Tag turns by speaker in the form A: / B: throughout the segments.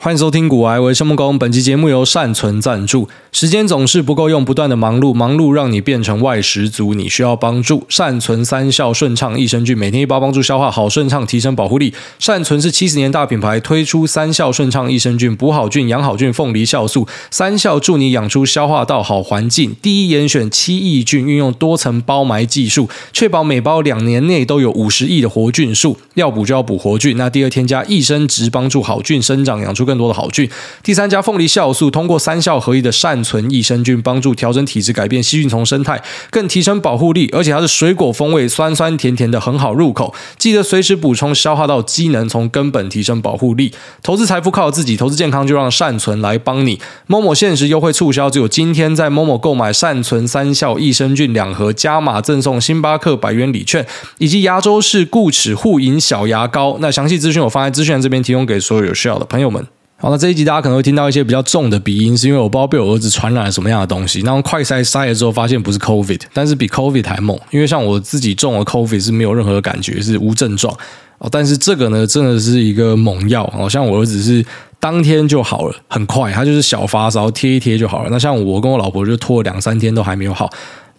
A: 欢迎收听古癌，我是孟工。本期节目由善存赞助。时间总是不够用，不断的忙碌，忙碌让你变成外食族，你需要帮助。善存三效顺畅益生菌，每天一包，帮助消化好顺畅，提升保护力。善存是七十年大品牌，推出三效顺畅益生菌，补好菌，养好菌，凤梨酵素三效助你养出消化道好环境。第一严选七亿菌，运用多层包埋技术，确保每包两年内都有五十亿的活菌数。要补就要补活菌，那第二添加益生质，帮助好菌生长，养出。更多的好菌。第三家凤梨酵素通过三效合一的善存益生菌，帮助调整体质，改变细菌丛生态，更提升保护力。而且它是水果风味，酸酸甜甜的，很好入口。记得随时补充消化道机能，从根本提升保护力。投资财富靠自己，投资健康就让善存来帮你。Momo 限时优惠促销，只有今天在 Momo 购买善存三效益生菌两盒，加码赠送星巴克百元礼券，以及牙周氏固齿护龈小牙膏。那详细资讯我放在资讯栏这边，提供给所有有需要的朋友们。好，那这一集大家可能会听到一些比较重的鼻音，是因为我不知道被我儿子传染了什么样的东西。然后快筛筛了之后，发现不是 COVID，但是比 COVID 还猛。因为像我自己中了 COVID 是没有任何感觉，是无症状哦。但是这个呢，真的是一个猛药哦。像我儿子是当天就好了，很快，他就是小发烧贴一贴就好了。那像我跟我老婆就拖了两三天都还没有好。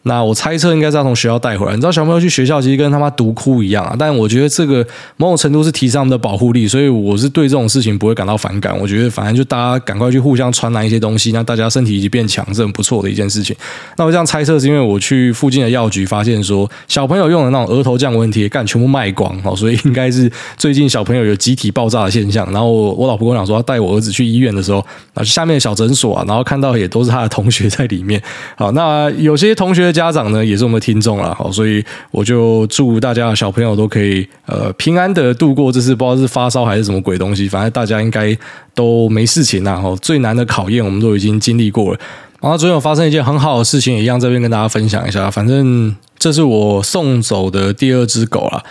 A: 那我猜测应该是要从学校带回来。你知道小朋友去学校其实跟他妈毒窟一样啊，但我觉得这个某种程度是提升他们的保护力，所以我是对这种事情不会感到反感。我觉得反正就大家赶快去互相传染一些东西，那大家身体已经变强，是很不错的一件事情。那我这样猜测是因为我去附近的药局发现说，小朋友用的那种额头降温贴干全部卖光哦，所以应该是最近小朋友有集体爆炸的现象。然后我老婆跟我讲说，要带我儿子去医院的时候，啊，下面的小诊所啊，然后看到也都是他的同学在里面。好，那有些同学家长呢，也是我们的听众了，好，所以我就祝大家小朋友都可以呃平安的度过这次，不知道是发烧还是什么鬼东西，反正大家应该都没事情啦。最难的考验我们都已经经历过了。然后昨天有发生一件很好的事情，也一样这边跟大家分享一下。反正这是我送走的第二只狗了，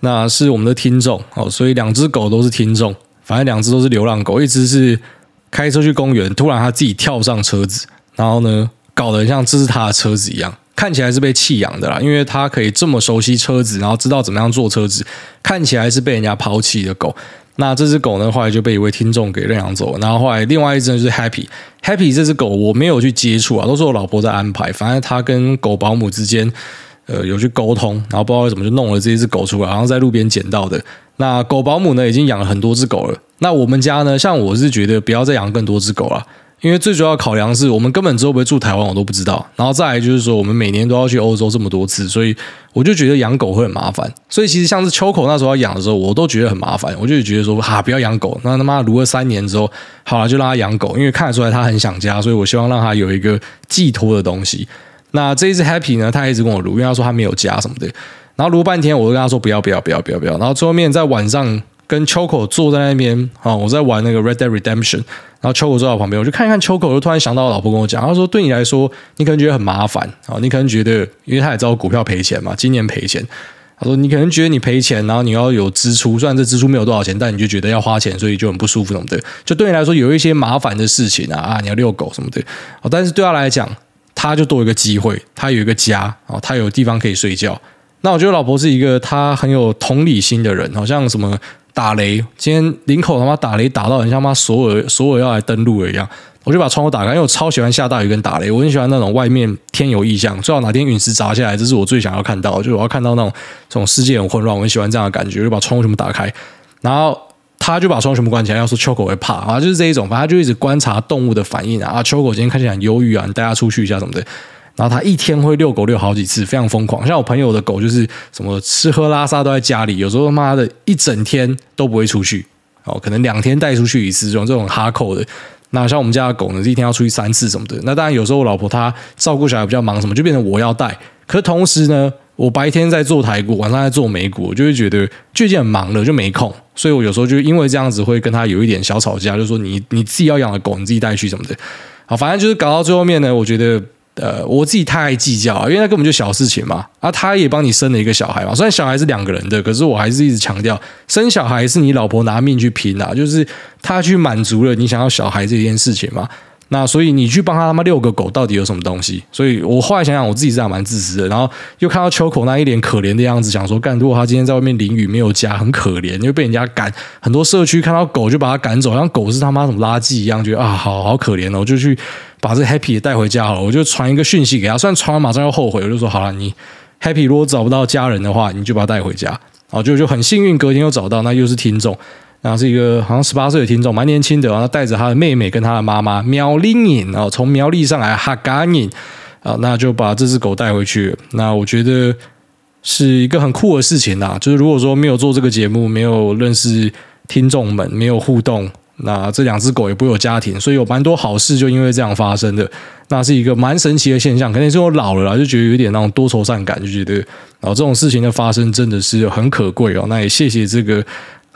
A: 那是我们的听众哦，所以两只狗都是听众，反正两只都是流浪狗，一只是开车去公园，突然他自己跳上车子，然后呢，搞得像这是他的车子一样，看起来是被弃养的啦，因为他可以这么熟悉车子，然后知道怎么样坐车子，看起来是被人家抛弃的狗。那这只狗呢，后来就被一位听众给认养走了。然后后来另外一只就是 Happy，Happy 这只狗我没有去接触啊，都是我老婆在安排。反正他跟狗保姆之间，呃，有去沟通，然后不知道为什么就弄了这一只狗出来，然后在路边捡到的。那狗保姆呢，已经养了很多只狗了。那我们家呢，像我是觉得不要再养更多只狗了。因为最主要考量是我们根本之后不会住台湾，我都不知道。然后再来就是说，我们每年都要去欧洲这么多次，所以我就觉得养狗会很麻烦。所以其实像是秋口那时候要养的时候，我都觉得很麻烦。我就觉得说，哈，不要养狗。那他妈如果三年之后，好了，就让他养狗，因为看得出来他很想家，所以我希望让他有一个寄托的东西。那这一只 Happy 呢，他一直跟我录，因为他说他没有家什么的。然后录半天，我就跟他说不要不要不要不要不要。然后最后面在晚上。跟秋口坐在那边啊，我在玩那个 Red Dead Redemption，然后秋口坐在我旁边，我就看一看秋口，就突然想到我老婆跟我讲，她说对你来说，你可能觉得很麻烦啊，你可能觉得，因为他也知道股票赔钱嘛，今年赔钱，他说你可能觉得你赔钱，然后你要有支出，虽然这支出没有多少钱，但你就觉得要花钱，所以就很不舒服什么的，就对你来说有一些麻烦的事情啊啊，你要遛狗什么的，但是对他来讲，他就多一个机会，他有一个家啊，他有地方可以睡觉。那我觉得老婆是一个他很有同理心的人，好像什么。打雷，今天林口他妈打雷打到很像妈索尔索尔要来登陆了一样，我就把窗户打开，因为我超喜欢下大雨跟打雷，我很喜欢那种外面天有异象，最好哪天陨石砸下来，这是我最想要看到，就是我要看到那种这种世界很混乱，我很喜欢这样的感觉，就把窗户全部打开，然后他就把窗户全部关起来，要说秋狗会怕啊，就是这一种，反正他就一直观察动物的反应啊，秋狗今天看起来很忧郁啊，你带他出去一下什么的。然后他一天会遛狗遛好几次，非常疯狂。像我朋友的狗就是什么吃喝拉撒都在家里，有时候他妈的一整天都不会出去，哦，可能两天带出去一次这种这种哈扣的。那像我们家的狗呢，一天要出去三次什么的。那当然有时候我老婆她照顾小孩比较忙，什么就变成我要带。可是同时呢，我白天在做台股，晚上在做美股，我就会觉得最近很忙了，就没空。所以我有时候就因为这样子会跟他有一点小吵架，就说你你自己要养的狗，你自己带去什么的。好，反正就是搞到最后面呢，我觉得。呃，我自己太爱计较，因为那根本就小事情嘛。啊，他也帮你生了一个小孩嘛，虽然小孩是两个人的，可是我还是一直强调，生小孩是你老婆拿命去拼啊，就是他去满足了你想要小孩这件事情嘛。那所以你去帮他他妈遛个狗，到底有什么东西？所以我后来想想，我自己是还蛮自私的。然后又看到秋口那一脸可怜的样子，想说，干，如果他今天在外面淋雨没有家，很可怜，又被人家赶。很多社区看到狗就把他赶走，像狗是他妈什么垃圾一样，觉得啊，好好可怜哦，我就去把这 Happy 也带回家好了。我就传一个讯息给他，虽然传完马上要后悔，我就说好了，你 Happy 如果找不到家人的话，你就把他带回家。然后，就就很幸运，隔天又找到，那又是听众。然后是一个好像十八岁的听众，蛮年轻的，然后带着他的妹妹跟他的妈妈苗栗人啊，从苗栗上来哈嘎人啊，那就把这只狗带回去。那我觉得是一个很酷的事情呐。就是如果说没有做这个节目，没有认识听众们，没有互动，那这两只狗也不会有家庭，所以有蛮多好事就因为这样发生的。那是一个蛮神奇的现象。可能是我老了啦，就觉得有点那种多愁善感，就觉得啊，这种事情的发生真的是很可贵哦。那也谢谢这个。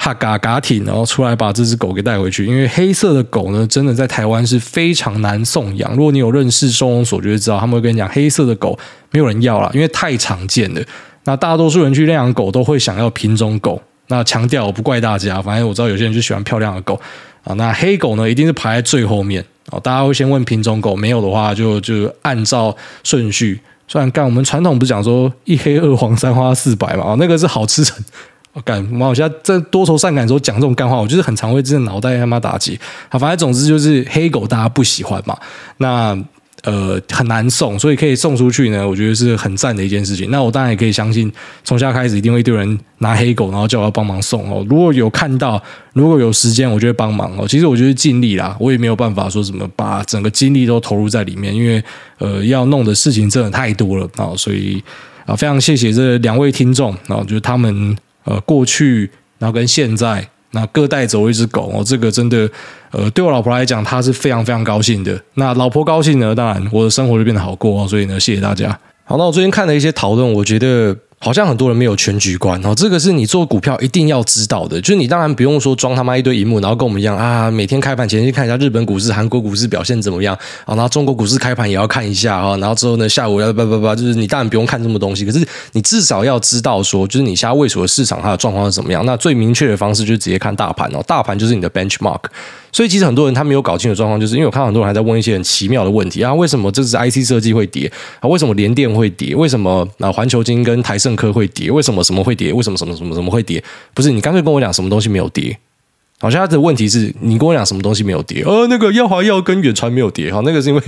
A: 哈嘎嘎挺，然后出来把这只狗给带回去。因为黑色的狗呢，真的在台湾是非常难送养。如果你有认识收容所，就会知道他们会跟你讲，黑色的狗没有人要了，因为太常见了。那大多数人去领养狗都会想要品种狗。那强调我不怪大家，反正我知道有些人就喜欢漂亮的狗啊。那黑狗呢，一定是排在最后面啊。大家会先问品种狗，没有的话就就按照顺序。虽然干我们传统不是讲说一黑二黄三花四白嘛，啊，那个是好吃成。干！我现在在多愁善感的时候讲这种干话，我就是很常会真的脑袋他妈打结。好，反正总之就是黑狗大家不喜欢嘛，那呃很难送，所以可以送出去呢，我觉得是很赞的一件事情。那我当然也可以相信，从现在开始一定会一堆人拿黑狗，然后叫我要帮忙送哦。如果有看到，如果有时间，我就会帮忙哦。其实我就是尽力啦，我也没有办法说什么把整个精力都投入在里面，因为呃要弄的事情真的太多了啊。所以啊，非常谢谢这两位听众啊，就是他们。呃，过去，然后跟现在，那各带走一只狗哦，这个真的，呃，对我老婆来讲，她是非常非常高兴的。那老婆高兴呢，当然我的生活就变得好过哦。所以呢，谢谢大家。好，那我最近看了一些讨论，我觉得。好像很多人没有全局观哦，这个是你做股票一定要知道的。就是你当然不用说装他妈一堆荧幕，然后跟我们一样啊，每天开盘前去看一下日本股市、韩国股市表现怎么样啊，然后中国股市开盘也要看一下啊，然后之后呢，下午要叭叭叭，就是你当然不用看这么东西，可是你至少要知道说，就是你现在位处的市场它的状况是怎么样。那最明确的方式就是直接看大盘哦，大盘就是你的 benchmark。所以其实很多人他没有搞清楚状况，就是因为我看到很多人还在问一些很奇妙的问题啊，为什么这支 IC 设计会跌啊？为什么联电会跌？为什么啊环球金跟台胜科会跌？为什么什么会跌？为什么什么什么什么会跌？不是你干脆跟我讲什么东西没有跌？好像他的问题是你跟我讲什么东西没有跌？呃，那个耀华药跟远传没有跌，好，那个是因为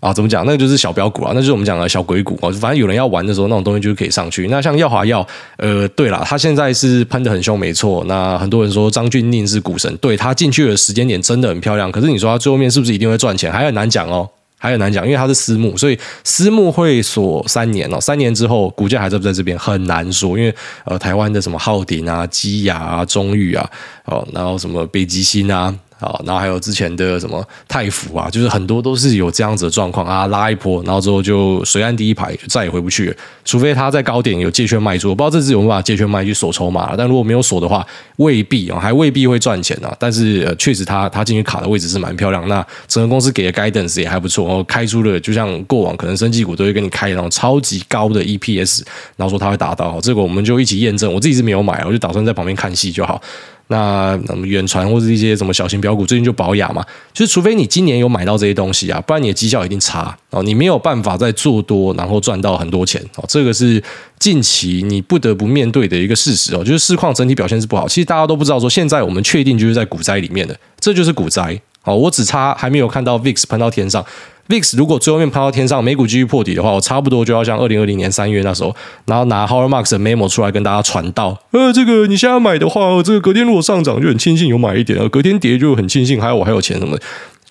A: 啊，怎么讲？那个就是小标股啊，那就是我们讲的小鬼股啊。反正有人要玩的时候，那种东西就可以上去。那像耀华药，呃，对了，他现在是喷得很凶，没错。那很多人说张俊宁是股神，对，他进去的时间点真的很漂亮。可是你说他最后面是不是一定会赚钱？还很难讲哦。还很难讲，因为它是私募，所以私募会锁三年哦。三年之后，股价还在不在这边很难说。因为呃，台湾的什么浩鼎啊、基亚啊、中裕啊，哦，然后什么北极星啊。啊，然后还有之前的什么泰福啊，就是很多都是有这样子的状况啊，拉一波，然后之后就随安第一排，就再也回不去。除非他在高点有借券卖出，我不知道这次有没有办法借券卖去锁筹码，但如果没有锁的话，未必啊，还未必会赚钱啊。但是呃，确实他他进去卡的位置是蛮漂亮，那整个公司给的 guidance 也还不错，然后开出了就像过往可能生技股都会跟你开那种超级高的 EPS，然后说他会达到，这个我们就一起验证。我自己是没有买，我就打算在旁边看戏就好。那那么远传或者一些什么小型标股，最近就保雅嘛，就是除非你今年有买到这些东西啊，不然你的绩效一定差。哦，你没有办法再做多，然后赚到很多钱。哦，这个是近期你不得不面对的一个事实哦，就是市况整体表现是不好。其实大家都不知道说，现在我们确定就是在股灾里面的，这就是股灾。哦，我只差还没有看到 VIX 喷到天上。VIX 如果最后面喷到天上，美股继续破底的话，我差不多就要像二零二零年三月那时候，然后拿 Howard Marks 的 memo 出来跟大家传道。呃，这个你现在买的话，这个隔天如果上涨就很庆幸有买一点，隔天跌就很庆幸还有我还有钱什么的。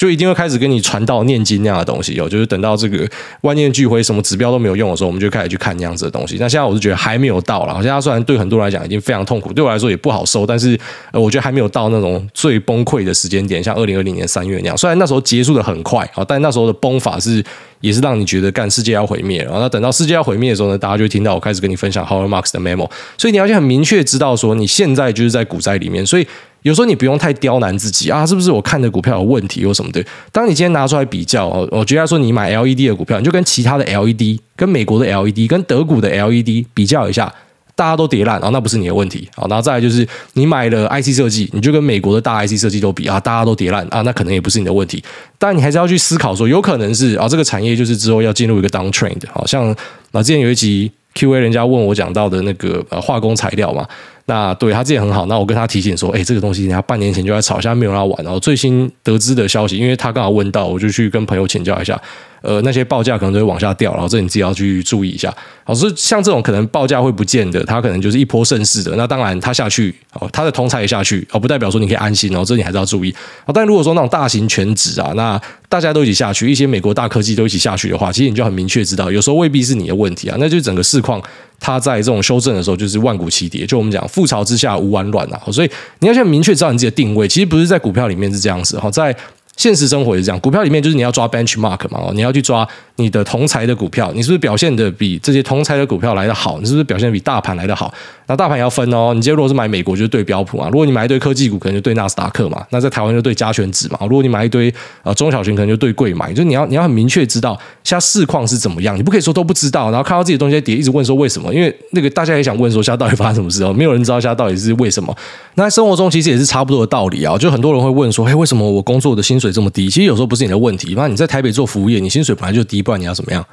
A: 就一定会开始跟你传道念经那样的东西哦，就是等到这个万念俱灰，什么指标都没有用的时候，我们就开始去看那样子的东西。那现在我是觉得还没有到了，现在虽然对很多人来讲已经非常痛苦，对我来说也不好受，但是呃，我觉得还没有到那种最崩溃的时间点，像二零二零年三月那样。虽然那时候结束的很快啊，但那时候的崩法是也是让你觉得干世界要毁灭。然后等到世界要毁灭的时候呢，大家就听到我开始跟你分享 Howard Marks 的 memo，所以你要先很明确知道说你现在就是在股灾里面，所以。有时候你不用太刁难自己啊，是不是我看的股票有问题或什么的？当你今天拿出来比较，我觉得说你买 LED 的股票，你就跟其他的 LED、跟美国的 LED、跟德股的 LED 比较一下，大家都跌烂，然后那不是你的问题，好，然后再来就是你买了 IC 设计，你就跟美国的大 IC 设计都比啊，大家都跌烂啊，那可能也不是你的问题，但你还是要去思考说，有可能是啊，这个产业就是之后要进入一个 downtrend，好像啊，之前有一集 Q&A，人家问我讲到的那个呃化工材料嘛，那对他自己很好，那我跟他提醒说，哎，这个东西人家半年前就在吵，现在没有人要玩，然后最新得知的消息，因为他刚好问到，我就去跟朋友请教一下。呃，那些报价可能就会往下掉，然后这你自己要去注意一下。好，所以像这种可能报价会不见的，它可能就是一波盛世的。那当然，它下去，哦，它的同侪也下去，哦，不代表说你可以安心哦，这你还是要注意。但如果说那种大型权值啊，那大家都一起下去，一些美国大科技都一起下去的话，其实你就很明确知道，有时候未必是你的问题啊，那就整个市况它在这种修正的时候就是万古齐跌，就我们讲覆巢之下无完卵啊。所以你要先明确知道你自己的定位，其实不是在股票里面是这样子哈，在。现实生活也是这样，股票里面就是你要抓 benchmark 嘛，你要去抓你的同财的股票，你是不是表现的比这些同财的股票来得好？你是不是表现的比大盘来得好？那大盘也要分哦，你今天如果是买美国，就是对标普嘛；如果你买一堆科技股，可能就对纳斯达克嘛。那在台湾就对加权指嘛。如果你买一堆呃中小型，可能就对柜买。就是你要你要很明确知道现在市况是怎么样，你不可以说都不知道，然后看到自己的东西在跌，一直问说为什么？因为那个大家也想问说现在到底发生什么事哦，没有人知道现在到底是为什么。那在生活中其实也是差不多的道理啊，就很多人会问说，嘿，为什么我工作的薪水水这么低？其实有时候不是你的问题，那你在台北做服务业，你薪水本来就低，不然你要怎么样？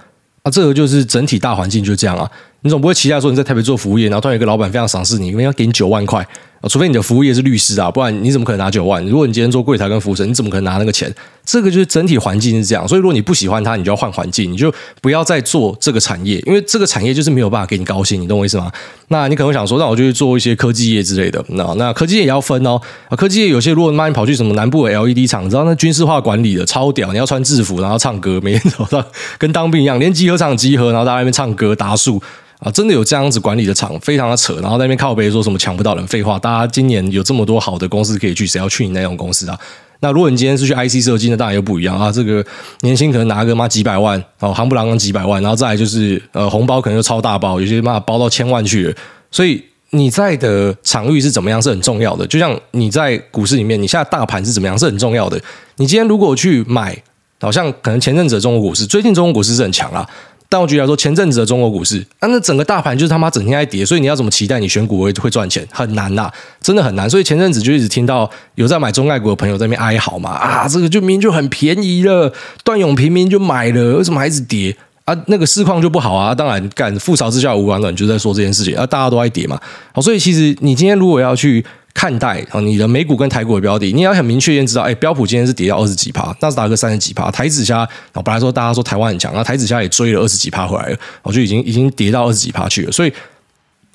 A: 啊，这个就是整体大环境就这样啊。你总不会期待说你在台北做服务业，然后突然有个老板非常赏识你，因为要给你九万块。除非你的服务业是律师啊，不然你怎么可能拿九万？如果你今天做柜台跟服务生，你怎么可能拿那个钱？这个就是整体环境是这样，所以如果你不喜欢它，你就要换环境，你就不要再做这个产业，因为这个产业就是没有办法给你高薪，你懂我意思吗？那你可能会想说，那我就去做一些科技业之类的。那那科技业也要分哦，科技业有些如果妈你跑去什么南部的 LED 厂，你知道那军事化管理的超屌，你要穿制服然后唱歌，每天早上跟当兵一样，连集合场集合，然后在那边唱歌打数。啊，真的有这样子管理的厂，非常的扯。然后在那边靠背说什么抢不到人，废话。大家今年有这么多好的公司可以去，谁要去你那种公司啊？那如果你今天是去 IC 设计，那当然又不一样啊。这个年薪可能拿个妈几百万，哦，夯不啷当几百万，然后再来就是呃红包可能就超大包，有些妈包到千万去了。所以你在的场域是怎么样是很重要的。就像你在股市里面，你现在大盘是怎么样是很重要的。你今天如果去买，好像可能前阵子中国股市，最近中国股市是很强啊。但我举例来说，前阵子的中国股市，啊，那整个大盘就是他妈整天在跌，所以你要怎么期待你选股会会赚钱？很难呐，真的很难。所以前阵子就一直听到有在买中概股的朋友在那边哀嚎嘛，啊，这个就明明就很便宜了，段永平明明就买了，为什么还一直跌啊？那个市况就不好啊。当然，干覆巢之下无完卵，就在说这件事情啊，大家都在跌嘛。好，所以其实你今天如果要去。看待啊，你的美股跟台股的标的，你也要很明确先知道，哎，标普今天是跌到二十几趴，纳斯达克三十几趴，台指虾，本来说大家说台湾很强，那台子虾也追了二十几趴回来了，我就已经已经跌到二十几趴去了，所以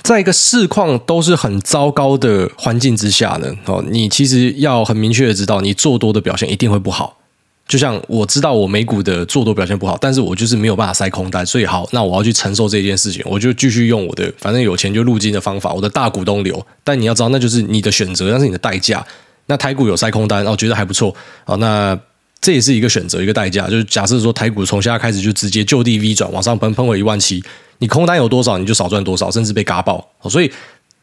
A: 在一个市况都是很糟糕的环境之下呢，哦，你其实要很明确的知道，你做多的表现一定会不好。就像我知道我美股的做多表现不好，但是我就是没有办法塞空单，所以好，那我要去承受这件事情，我就继续用我的反正有钱就入金的方法，我的大股东流。但你要知道，那就是你的选择，那是你的代价。那台股有塞空单，然后觉得还不错，好，那这也是一个选择，一个代价。就是假设说台股从现在开始就直接就地 V 转往上喷，喷回一万七，你空单有多少，你就少赚多少，甚至被嘎爆。所以。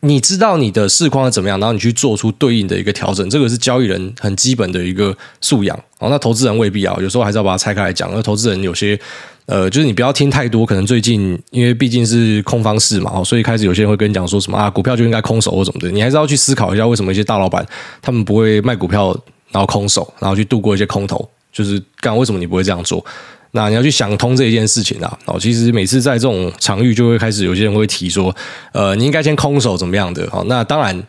A: 你知道你的市况是怎么样，然后你去做出对应的一个调整，这个是交易人很基本的一个素养。哦，那投资人未必啊，有时候还是要把它拆开来讲。那投资人有些，呃，就是你不要听太多，可能最近因为毕竟是空方式嘛，哦所以开始有些人会跟你讲说什么啊，股票就应该空手或什么的。你还是要去思考一下，为什么一些大老板他们不会卖股票，然后空手，然后去度过一些空头，就是干为什么你不会这样做？那你要去想通这一件事情啊！哦，其实每次在这种场域，就会开始有些人会提说，呃，你应该先空手怎么样的？好，那当然，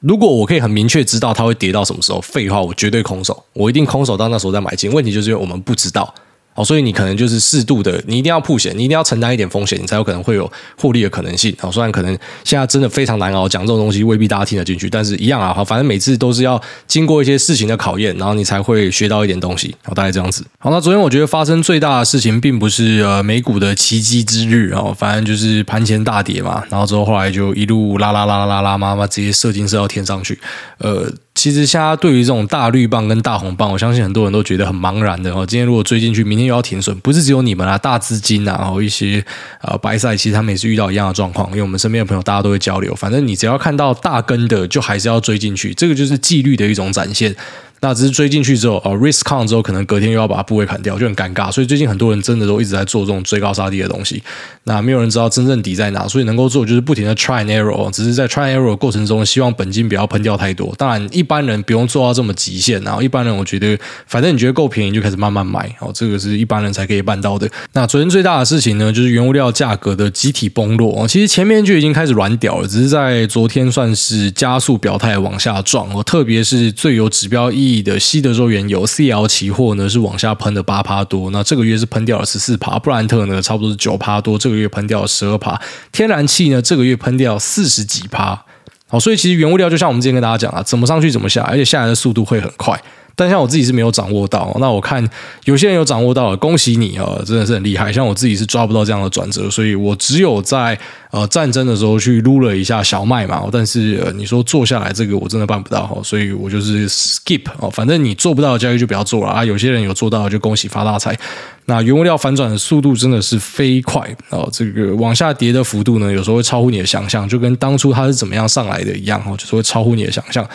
A: 如果我可以很明确知道它会跌到什么时候，废话，我绝对空手，我一定空手到那时候再买进。问题就是因为我们不知道。哦，所以你可能就是适度的，你一定要曝险，你一定要承担一点风险，你才有可能会有获利的可能性。好，虽然可能现在真的非常难熬，讲这种东西未必大家听得进去，但是一样啊。好，反正每次都是要经过一些事情的考验，然后你才会学到一点东西。好，大概这样子。好，那昨天我觉得发生最大的事情，并不是呃美股的奇迹之日啊，反正就是盘前大跌嘛，然后之后后来就一路拉拉拉拉拉拉，妈妈直接射精射到天上去，呃。其实现在对于这种大绿棒跟大红棒，我相信很多人都觉得很茫然的哦。今天如果追进去，明天又要停损，不是只有你们啊，大资金啊，然后一些呃白赛，其实他们也是遇到一样的状况。因为我们身边的朋友大家都会交流，反正你只要看到大根的，就还是要追进去，这个就是纪律的一种展现。那只是追进去之后，哦，risk con 之后，可能隔天又要把部位砍掉，就很尴尬。所以最近很多人真的都一直在做这种追高杀低的东西。那没有人知道真正底在哪，所以能够做就是不停的 try and error，只是在 try and error 过程中，希望本金不要喷掉太多。当然，一般人不用做到这么极限。然后一般人，我觉得反正你觉得够便宜，就开始慢慢买。哦，这个是一般人才可以办到的。那昨天最大的事情呢，就是原物料价格的集体崩落。哦，其实前面就已经开始软屌了，只是在昨天算是加速表态往下撞。哦，特别是最有指标意的西德州原油 CL 期货呢，是往下喷的八趴多。那这个月是喷掉了十四趴，布兰特呢差不多是九趴多，这个月喷掉了十二趴。天然气呢这个月喷掉四十几趴。好，所以其实原物料就像我们之前跟大家讲啊，怎么上去怎么下，而且下来的速度会很快。但像我自己是没有掌握到，那我看有些人有掌握到了，恭喜你啊，真的是很厉害。像我自己是抓不到这样的转折，所以我只有在呃战争的时候去撸了一下小麦嘛。但是你说做下来这个我真的办不到哈，所以我就是 skip 哦。反正你做不到的交易就不要做了啊。有些人有做到就恭喜发大财。那原物料反转的速度真的是飞快哦，这个往下跌的幅度呢，有时候会超乎你的想象，就跟当初它是怎么样上来的一样哦，就是会超乎你的想象。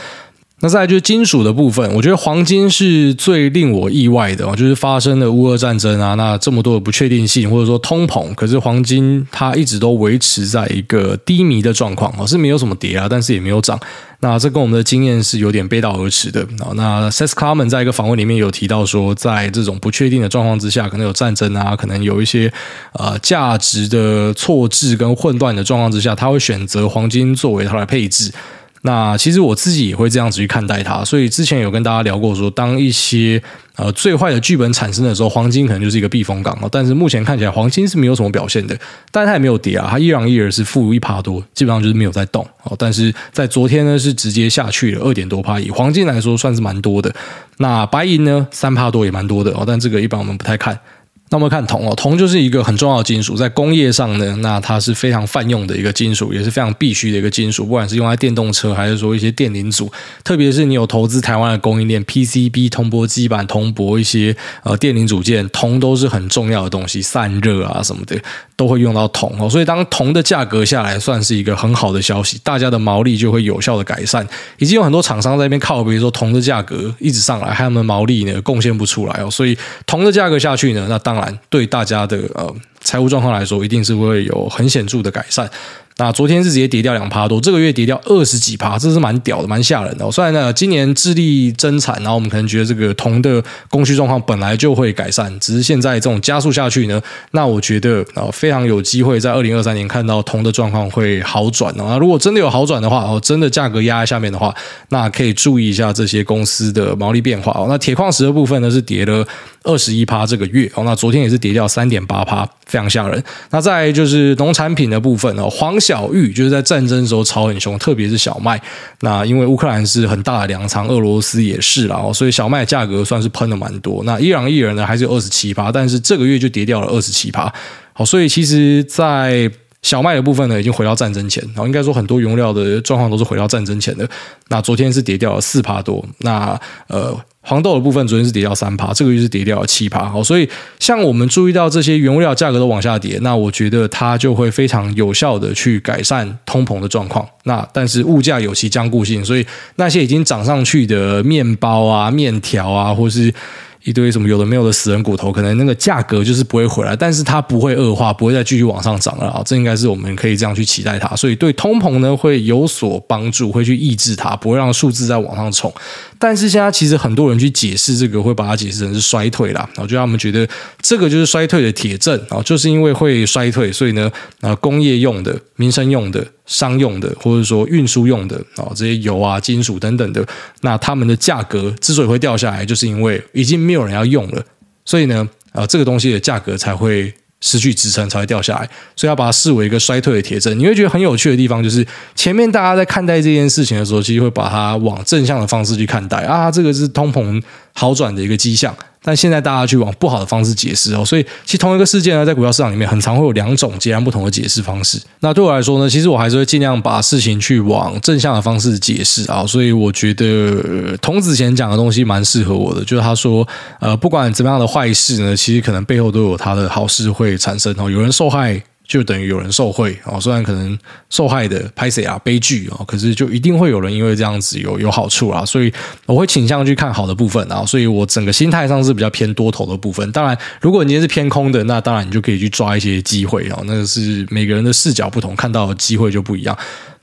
A: 那再来就是金属的部分，我觉得黄金是最令我意外的，就是发生了乌俄战争啊，那这么多的不确定性，或者说通膨，可是黄金它一直都维持在一个低迷的状况，哦，是没有什么跌啊，但是也没有涨。那这跟我们的经验是有点背道而驰的啊。那 Seth Klarman 在一个访问里面有提到说，在这种不确定的状况之下，可能有战争啊，可能有一些呃价值的错置跟混乱的状况之下，他会选择黄金作为他的配置。那其实我自己也会这样子去看待它，所以之前有跟大家聊过说，当一些呃最坏的剧本产生的时候，黄金可能就是一个避风港。但是目前看起来，黄金是没有什么表现的，但它也没有跌啊，它一样一 r 是负一趴多，基本上就是没有在动。但是在昨天呢，是直接下去了二点多趴，以黄金来说算是蛮多的。那白银呢，三趴多也蛮多的哦，但这个一般我们不太看。那我们看铜哦，铜就是一个很重要的金属，在工业上呢，那它是非常泛用的一个金属，也是非常必须的一个金属，不管是用在电动车，还是说一些电零组，特别是你有投资台湾的供应链，PCB、铜箔基板、铜箔一些呃电零组件，铜都是很重要的东西，散热啊什么的都会用到铜哦。所以当铜的价格下来，算是一个很好的消息，大家的毛利就会有效的改善。已经有很多厂商在那边靠，比如说铜的价格一直上来，他们毛利呢贡献不出来哦。所以铜的价格下去呢，那当然。对大家的呃财务状况来说，一定是会有很显著的改善。那昨天是直接跌掉两趴多，这个月跌掉二十几趴，这是蛮屌的，蛮吓人的。虽然呢，今年智利增产，然后我们可能觉得这个铜的供需状况本来就会改善，只是现在这种加速下去呢，那我觉得啊，非常有机会在二零二三年看到铜的状况会好转哦。那如果真的有好转的话，哦，真的价格压在下面的话，那可以注意一下这些公司的毛利变化哦。那铁矿石的部分呢，是跌了二十一趴，这个月哦，那昨天也是跌掉三点八趴，非常吓人。那再就是农产品的部分哦，黄。小玉就是在战争的时候炒很凶，特别是小麦。那因为乌克兰是很大的粮仓，俄罗斯也是啦，所以小麦价格算是喷的蛮多。那伊朗艺人呢还是有二十七趴，但是这个月就跌掉了二十七趴。好，所以其实，在小麦的部分呢，已经回到战争前。然后应该说，很多原料的状况都是回到战争前的。那昨天是跌掉了四趴多。那呃。黄豆的部分昨天是跌掉三趴，这个月是跌掉了七趴。好，所以像我们注意到这些原物料价格都往下跌，那我觉得它就会非常有效的去改善通膨的状况。那但是物价有其僵固性，所以那些已经涨上去的面包啊、面条啊，或是。一堆什么有的没有的死人骨头，可能那个价格就是不会回来，但是它不会恶化，不会再继续往上涨了啊！这应该是我们可以这样去期待它，所以对通膨呢会有所帮助，会去抑制它，不会让数字再往上冲。但是现在其实很多人去解释这个，会把它解释成是衰退啦，然后就让他们觉得这个就是衰退的铁证啊，就是因为会衰退，所以呢，呃，工业用的、民生用的。商用的，或者说运输用的啊，这些油啊、金属等等的，那他们的价格之所以会掉下来，就是因为已经没没有人要用了，所以呢，呃，这个东西的价格才会失去支撑，才会掉下来。所以要把它视为一个衰退的铁证。你会觉得很有趣的地方，就是前面大家在看待这件事情的时候，其实会把它往正向的方式去看待啊，这个是通膨好转的一个迹象。但现在大家去往不好的方式解释哦，所以其实同一个事件呢，在股票市场里面很常会有两种截然不同的解释方式。那对我来说呢，其实我还是会尽量把事情去往正向的方式解释啊。所以我觉得童子贤讲的东西蛮适合我的，就是他说，呃，不管怎么样的坏事呢，其实可能背后都有他的好事会产生哦。有人受害。就等于有人受惠哦。虽然可能受害的拍谁啊悲剧哦，可是就一定会有人因为这样子有有好处啊。所以我会倾向去看好的部分啊。所以我整个心态上是比较偏多头的部分。当然，如果你今天是偏空的，那当然你就可以去抓一些机会哦。那个是每个人的视角不同，看到的机会就不一样。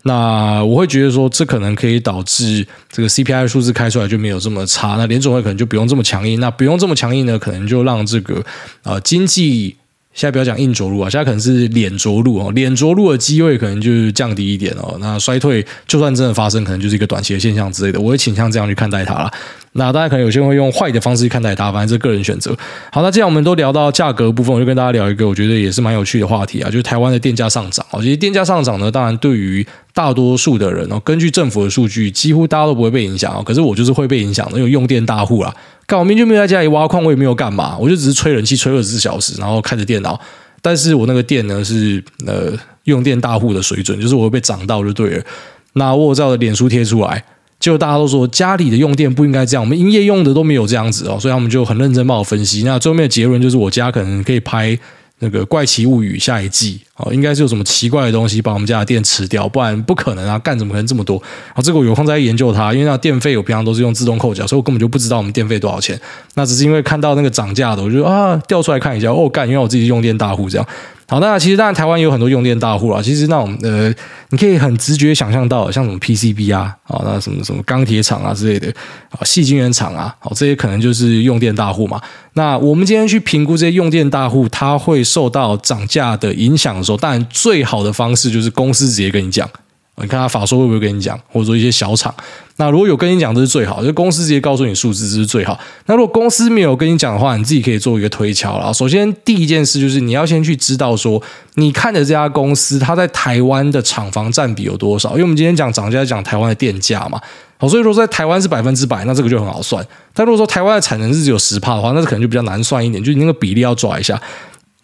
A: 那我会觉得说，这可能可以导致这个 CPI 数字开出来就没有这么差。那联准会可能就不用这么强硬。那不用这么强硬呢，可能就让这个呃经济现在不要讲硬着陆啊，现在可能是脸着陆哦，脸着陆的机会可能就是降低一点哦。那衰退就算真的发生，可能就是一个短期的现象之类的。我会倾向这样去看待它了。那大家可能有些人会用坏的方式去看待它，反正是个人选择。好，那既然我们都聊到价格部分，我就跟大家聊一个我觉得也是蛮有趣的话题啊，就是台湾的电价上涨。其实电价上涨呢，当然对于大多数的人哦，根据政府的数据，几乎大家都不会被影响哦。可是我就是会被影响的，因为用电大户啦。干我明明就没有在家里挖矿，我也没有干嘛，我就只是吹冷气吹二十四小时，然后开着电脑。但是我那个电呢是呃用电大户的水准，就是我会被涨到就对了。那我有在我的脸书贴出来。结果大家都说家里的用电不应该这样，我们营业用的都没有这样子哦，所以他们就很认真帮我分析。那最后面的结论就是，我家可能可以拍那个《怪奇物语》下一季哦，应该是有什么奇怪的东西把我们家的电吃掉，不然不可能啊，干怎么可能这么多？然后这个我有空再研究它，因为那电费我平常都是用自动扣缴，所以我根本就不知道我们电费多少钱。那只是因为看到那个涨价的，我就啊调出来看一下，哦干，因为我自己用电大户这样。好，那其实当然台湾有很多用电大户啊。其实那种呃，你可以很直觉想象到，像什么 PCB 啊，啊，那什么什么钢铁厂啊之类的，啊，矽晶圆厂啊，好，这些可能就是用电大户嘛。那我们今天去评估这些用电大户，它会受到涨价的影响的时候，当然最好的方式就是公司直接跟你讲。你看他法说会不会跟你讲，或者说一些小厂，那如果有跟你讲，这是最好，就公司直接告诉你数字，这是最好。那如果公司没有跟你讲的话，你自己可以做一个推敲了。首先第一件事就是你要先去知道说，你看的这家公司它在台湾的厂房占比有多少？因为我们今天讲涨价讲台湾的电价嘛，好，所以说在台湾是百分之百，那这个就很好算。但如果说台湾的产能是只有十帕的话，那可能就比较难算一点，就你那个比例要抓一下。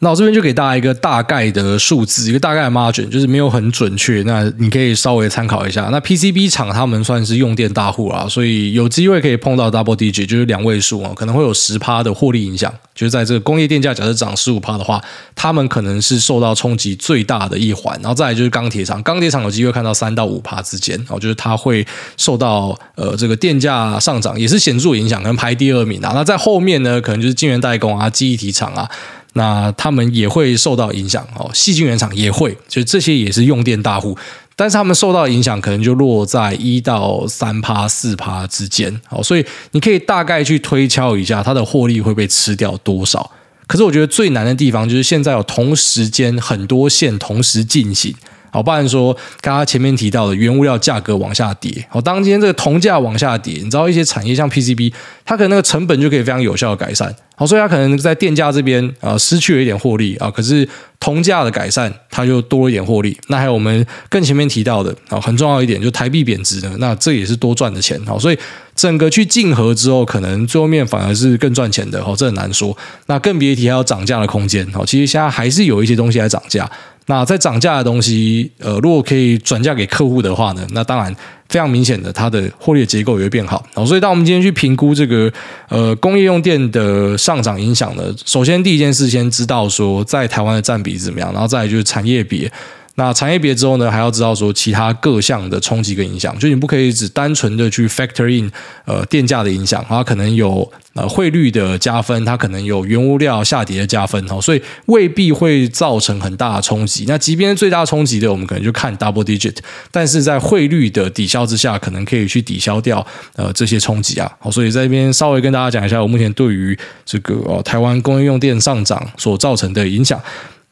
A: 那我这边就给大家一个大概的数字，一个大概的 margin，就是没有很准确，那你可以稍微参考一下。那 PCB 厂他们算是用电大户啊，所以有机会可以碰到 double digit，就是两位数啊，可能会有十趴的获利影响。就是在这个工业电价假设涨十五趴的话，他们可能是受到冲击最大的一环。然后再来就是钢铁厂，钢铁厂有机会看到三到五趴之间，哦，就是它会受到呃这个电价上涨也是显著影响，可能排第二名啊。那在后面呢，可能就是晶圆代工啊、记忆体厂啊。那他们也会受到影响哦，细菌原厂也会，就这些也是用电大户，但是他们受到的影响可能就落在一到三趴、四趴之间，好，所以你可以大概去推敲一下它的获利会被吃掉多少。可是我觉得最难的地方就是现在有同时间很多线同时进行。好，不然说，刚刚前面提到的原物料价格往下跌，好，当今天这个铜价往下跌，你知道一些产业像 PCB，它可能那个成本就可以非常有效的改善，好，所以它可能在电价这边啊失去了一点获利啊，可是铜价的改善，它就多了一点获利。那还有我们更前面提到的啊，很重要一点，就台币贬值的，那这也是多赚的钱，好，所以整个去竞合之后，可能最后面反而是更赚钱的，好，这很难说。那更别提还有涨价的空间，好，其实现在还是有一些东西在涨价。那在涨价的东西，呃，如果可以转嫁给客户的话呢，那当然非常明显的，它的获利结构也会变好。所以当我们今天去评估这个呃工业用电的上涨影响呢，首先第一件事先知道说在台湾的占比怎么样，然后再来就是产业比。那产业别之后呢，还要知道说其他各项的冲击跟影响，就你不可以只单纯的去 factor in 呃电价的影响，它可能有呃汇率的加分，它可能有原物料下跌的加分哈，所以未必会造成很大的冲击。那即便最大冲击的，我们可能就看 double digit，但是在汇率的抵消之下，可能可以去抵消掉呃这些冲击啊。好，所以在这边稍微跟大家讲一下，我目前对于这个台湾工业用电上涨所造成的影响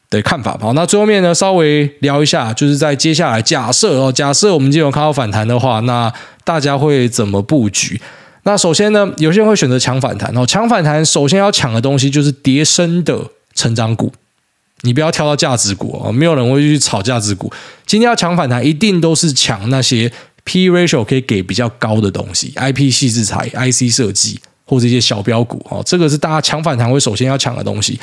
A: 的看法。好，那最后面呢，稍微聊一下，就是在接下来假设哦，假设我们今天有看到反弹的话，那大家会怎么布局？那首先呢，有些人会选择抢反弹哦，抢反弹首先要抢的东西就是跌升的成长股，你不要挑到价值股哦，没有人会去炒价值股。今天要抢反弹，一定都是抢那些 P ratio 可以给比较高的东西，IP 矽智财、IC 设计或者一些小标股哦，这个是大家抢反弹会首先要抢的东西。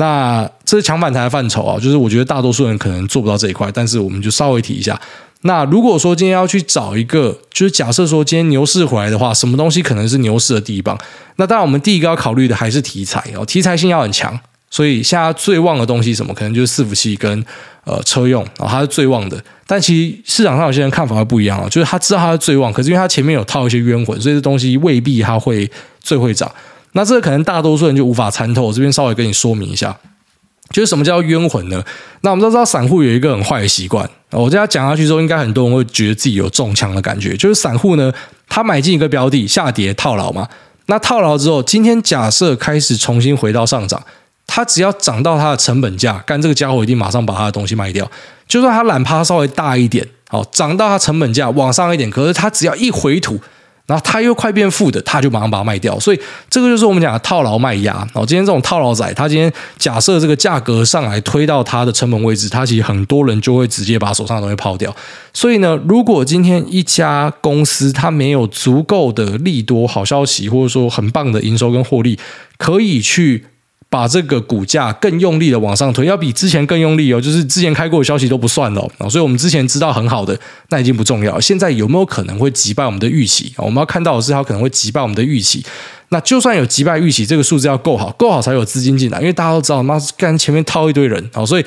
A: 那这是强反弹的范畴啊，就是我觉得大多数人可能做不到这一块，但是我们就稍微提一下。那如果说今天要去找一个，就是假设说今天牛市回来的话，什么东西可能是牛市的地方？那当然我们第一个要考虑的还是题材哦，题材性要很强所以现在最旺的东西什么？可能就是伺服器跟呃车用啊，它是最旺的。但其实市场上有些人看法会不一样啊，就是他知道它是最旺，可是因为它前面有套一些冤魂，所以这东西未必它会最会涨。那这个可能大多数人就无法参透。我这边稍微跟你说明一下，就是什么叫冤魂呢？那我们都知道散户有一个很坏的习惯。我这样讲下去之后，应该很多人会觉得自己有中枪的感觉。就是散户呢，他买进一个标的，下跌套牢嘛。那套牢之后，今天假设开始重新回到上涨，他只要涨到他的成本价，干这个家伙一定马上把他的东西卖掉。就算他懒趴稍微大一点，好，涨到他成本价往上一点，可是他只要一回吐。然后他又快变负的，他就马上把它卖掉，所以这个就是我们讲的套牢卖压。然后，今天这种套牢仔，他今天假设这个价格上来推到它的成本位置，他其实很多人就会直接把手上的东西抛掉。所以呢，如果今天一家公司它没有足够的利多好消息，或者说很棒的营收跟获利，可以去。把这个股价更用力的往上推，要比之前更用力哦，就是之前开过的消息都不算了哦，所以我们之前知道很好的，那已经不重要。现在有没有可能会击败我们的预期？我们要看到的是它可能会击败我们的预期。那就算有击败预期，这个数字要够好，够好才有资金进来，因为大家都知道，妈干前面套一堆人哦，所以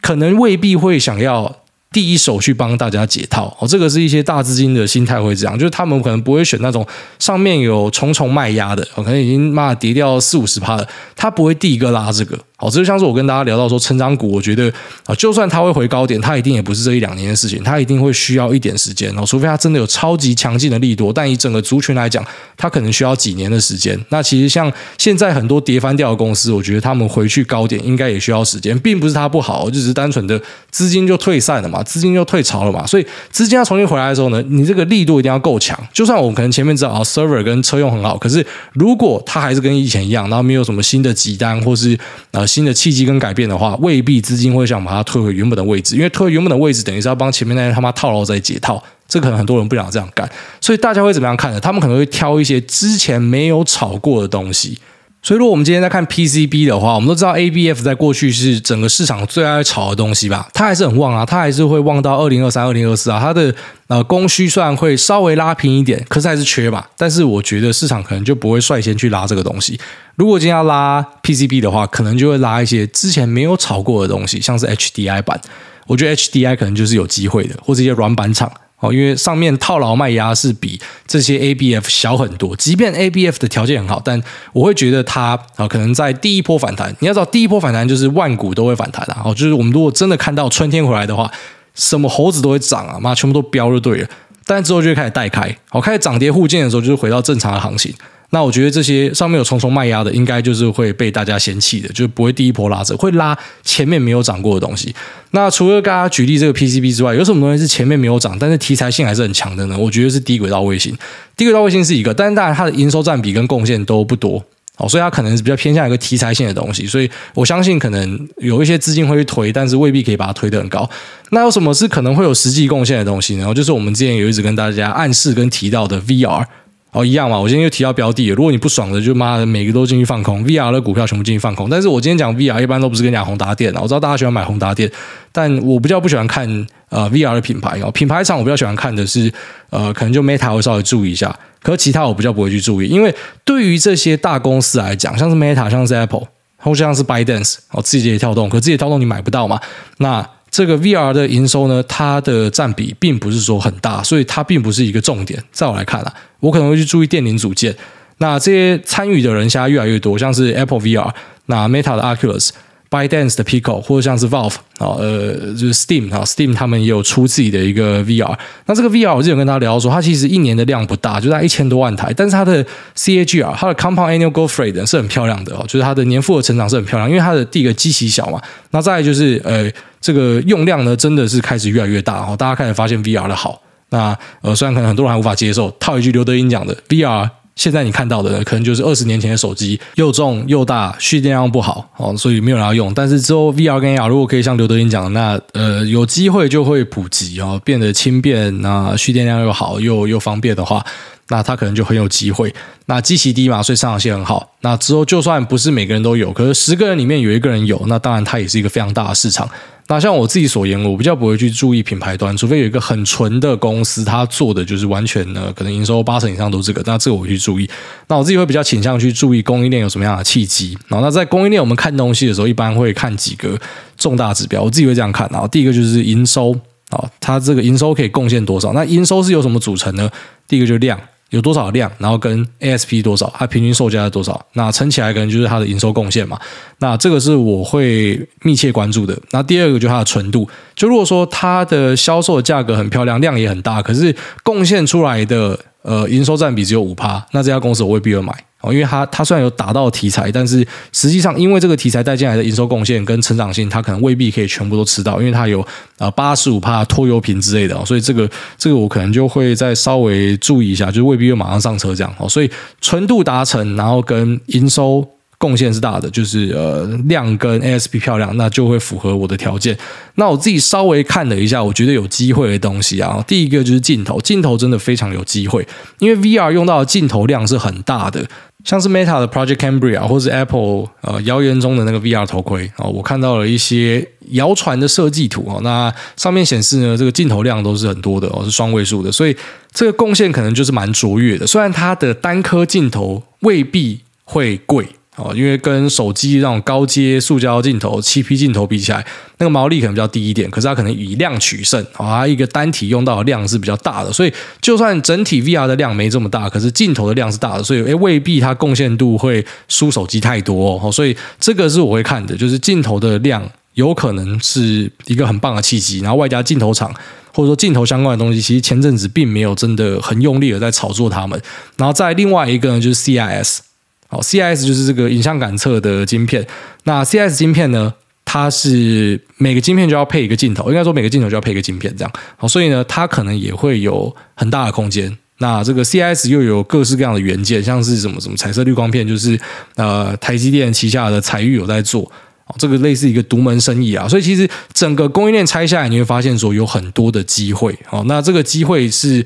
A: 可能未必会想要。第一手去帮大家解套哦，这个是一些大资金的心态会这样，就是他们可能不会选那种上面有重重卖压的，可能已经骂跌掉四五十趴了，他不会第一个拉这个。好，这就像是我跟大家聊到说，成长股，我觉得啊，就算它会回高点，它一定也不是这一两年的事情，它一定会需要一点时间哦，除非它真的有超级强劲的力多。但以整个族群来讲，它可能需要几年的时间。那其实像现在很多跌翻掉的公司，我觉得他们回去高点应该也需要时间，并不是它不好，就只是单纯的资金就退散了嘛，资金就退潮了嘛。所以资金要重新回来的时候呢，你这个力度一定要够强。就算我们可能前面知道啊，server 跟车用很好，可是如果它还是跟以前一样，然后没有什么新的急单或是呃新的契机跟改变的话，未必资金会想把它退回原本的位置，因为退回原本的位置，等于是要帮前面那些他妈套牢再解套，这可能很多人不想这样干，所以大家会怎么样看呢？他们可能会挑一些之前没有炒过的东西。所以，如果我们今天在看 PCB 的话，我们都知道 ABF 在过去是整个市场最爱炒的东西吧？它还是很旺啊，它还是会旺到二零二三、二零二四啊。它的呃供需虽然会稍微拉平一点，可是还是缺嘛。但是我觉得市场可能就不会率先去拉这个东西。如果今天要拉 PCB 的话，可能就会拉一些之前没有炒过的东西，像是 HDI 板。我觉得 HDI 可能就是有机会的，或者一些软板厂。哦，因为上面套牢卖压是比这些 ABF 小很多，即便 ABF 的条件很好，但我会觉得它啊，可能在第一波反弹，你要知道第一波反弹就是万股都会反弹啊。哦，就是我们如果真的看到春天回来的话，什么猴子都会涨啊，妈全部都飙就对了。但之后就会开始带开，好，开始涨跌互见的时候，就是回到正常的行情。那我觉得这些上面有重重卖压的，应该就是会被大家嫌弃的，就是不会第一波拉着，会拉前面没有涨过的东西。那除了刚刚举例这个 PCB 之外，有什么东西是前面没有涨，但是题材性还是很强的呢？我觉得是低轨道卫星。低轨道卫星是一个，但是当然它的营收占比跟贡献都不多，哦，所以它可能是比较偏向一个题材性的东西。所以我相信可能有一些资金会去推，但是未必可以把它推得很高。那有什么是可能会有实际贡献的东西呢？就是我们之前有一直跟大家暗示跟提到的 VR。哦，一样嘛。我今天又提到标的，如果你不爽的，就妈的每个都进去放空，VR 的股票全部进去放空。但是我今天讲 VR，一般都不是跟你讲宏达电啊。我知道大家喜欢买宏达电，但我比较不喜欢看呃 VR 的品牌哦。品牌厂我比较喜欢看的是呃，可能就 Meta 会稍微注意一下，可是其他我比较不会去注意，因为对于这些大公司来讲，像是 Meta，像是 Apple，或像是 ByteDance 哦，字节跳动，可字节跳动你买不到嘛，那。这个 VR 的营收呢，它的占比并不是说很大，所以它并不是一个重点。在我来看啊，我可能会去注意电零组件。那这些参与的人现在越来越多，像是 Apple VR，那 Meta 的 Oculus。ByteDance 的 Pico 或者像是 Valve 啊，呃，就是 Steam 啊，Steam 他们也有出自己的一个 VR。那这个 VR 我之前跟他聊说，它其实一年的量不大，就在一千多万台，但是它的 CAGR，它的 Compound Annual Growth Rate 是很漂亮的哦，就是它的年复合成长是很漂亮，因为它的第一个基期小嘛。那再就是呃，这个用量呢，真的是开始越来越大哦，大家开始发现 VR 的好。那呃，虽然可能很多人还无法接受，套一句刘德英讲的 VR。现在你看到的呢，可能就是二十年前的手机，又重又大，蓄电量不好哦，所以没有人要用。但是之后 VR 跟 AR 如果可以像刘德英讲的，那呃有机会就会普及哦，变得轻便，那蓄电量又好又又方便的话，那它可能就很有机会。那基期低嘛，所以上涨性很好。那之后就算不是每个人都有，可是十个人里面有一个人有，那当然它也是一个非常大的市场。那像我自己所言，我比较不会去注意品牌端，除非有一个很纯的公司，它做的就是完全呢，可能营收八成以上都是这个，那这个我会去注意。那我自己会比较倾向去注意供应链有什么样的契机。然后那在供应链我们看东西的时候，一般会看几个重大指标，我自己会这样看。然后第一个就是营收啊，它这个营收可以贡献多少？那营收是由什么组成呢？第一个就是量。有多少量，然后跟 ASP 多少，它平均售价是多少，那乘起来可能就是它的营收贡献嘛。那这个是我会密切关注的。那第二个就是它的纯度，就如果说它的销售价格很漂亮，量也很大，可是贡献出来的呃营收占比只有五趴，那这家公司我未必会买。哦，因为它它虽然有打到题材，但是实际上因为这个题材带进来的营收贡献跟成长性，它可能未必可以全部都吃到，因为它有啊八十五趴拖油瓶之类的，所以这个这个我可能就会再稍微注意一下，就未必会马上上车这样。哦，所以纯度达成，然后跟营收。贡献是大的，就是呃量跟 ASP 漂亮，那就会符合我的条件。那我自己稍微看了一下，我觉得有机会的东西啊，第一个就是镜头，镜头真的非常有机会，因为 VR 用到的镜头量是很大的，像是 Meta 的 Project Cambria 或是 Apple 呃谣言中的那个 VR 头盔啊，我看到了一些谣传的设计图啊，那上面显示呢，这个镜头量都是很多的哦，是双位数的，所以这个贡献可能就是蛮卓越的。虽然它的单颗镜头未必会贵。哦，因为跟手机那种高阶塑胶镜头、七 P 镜头比起来，那个毛利可能比较低一点，可是它可能以量取胜啊，它一个单体用到的量是比较大的，所以就算整体 VR 的量没这么大，可是镜头的量是大的，所以诶未必它贡献度会输手机太多哦，所以这个是我会看的，就是镜头的量有可能是一个很棒的契机，然后外加镜头厂或者说镜头相关的东西，其实前阵子并没有真的很用力的在炒作它们，然后再另外一个呢就是 CIS。好，CIS 就是这个影像感测的晶片。那 CIS 晶片呢，它是每个晶片就要配一个镜头，应该说每个镜头就要配一个晶片，这样。好，所以呢，它可能也会有很大的空间。那这个 CIS 又有各式各样的元件，像是什么什么彩色滤光片，就是呃台积电旗下的彩玉有在做。哦，这个类似一个独门生意啊。所以其实整个供应链拆下来，你会发现说有很多的机会。好，那这个机会是。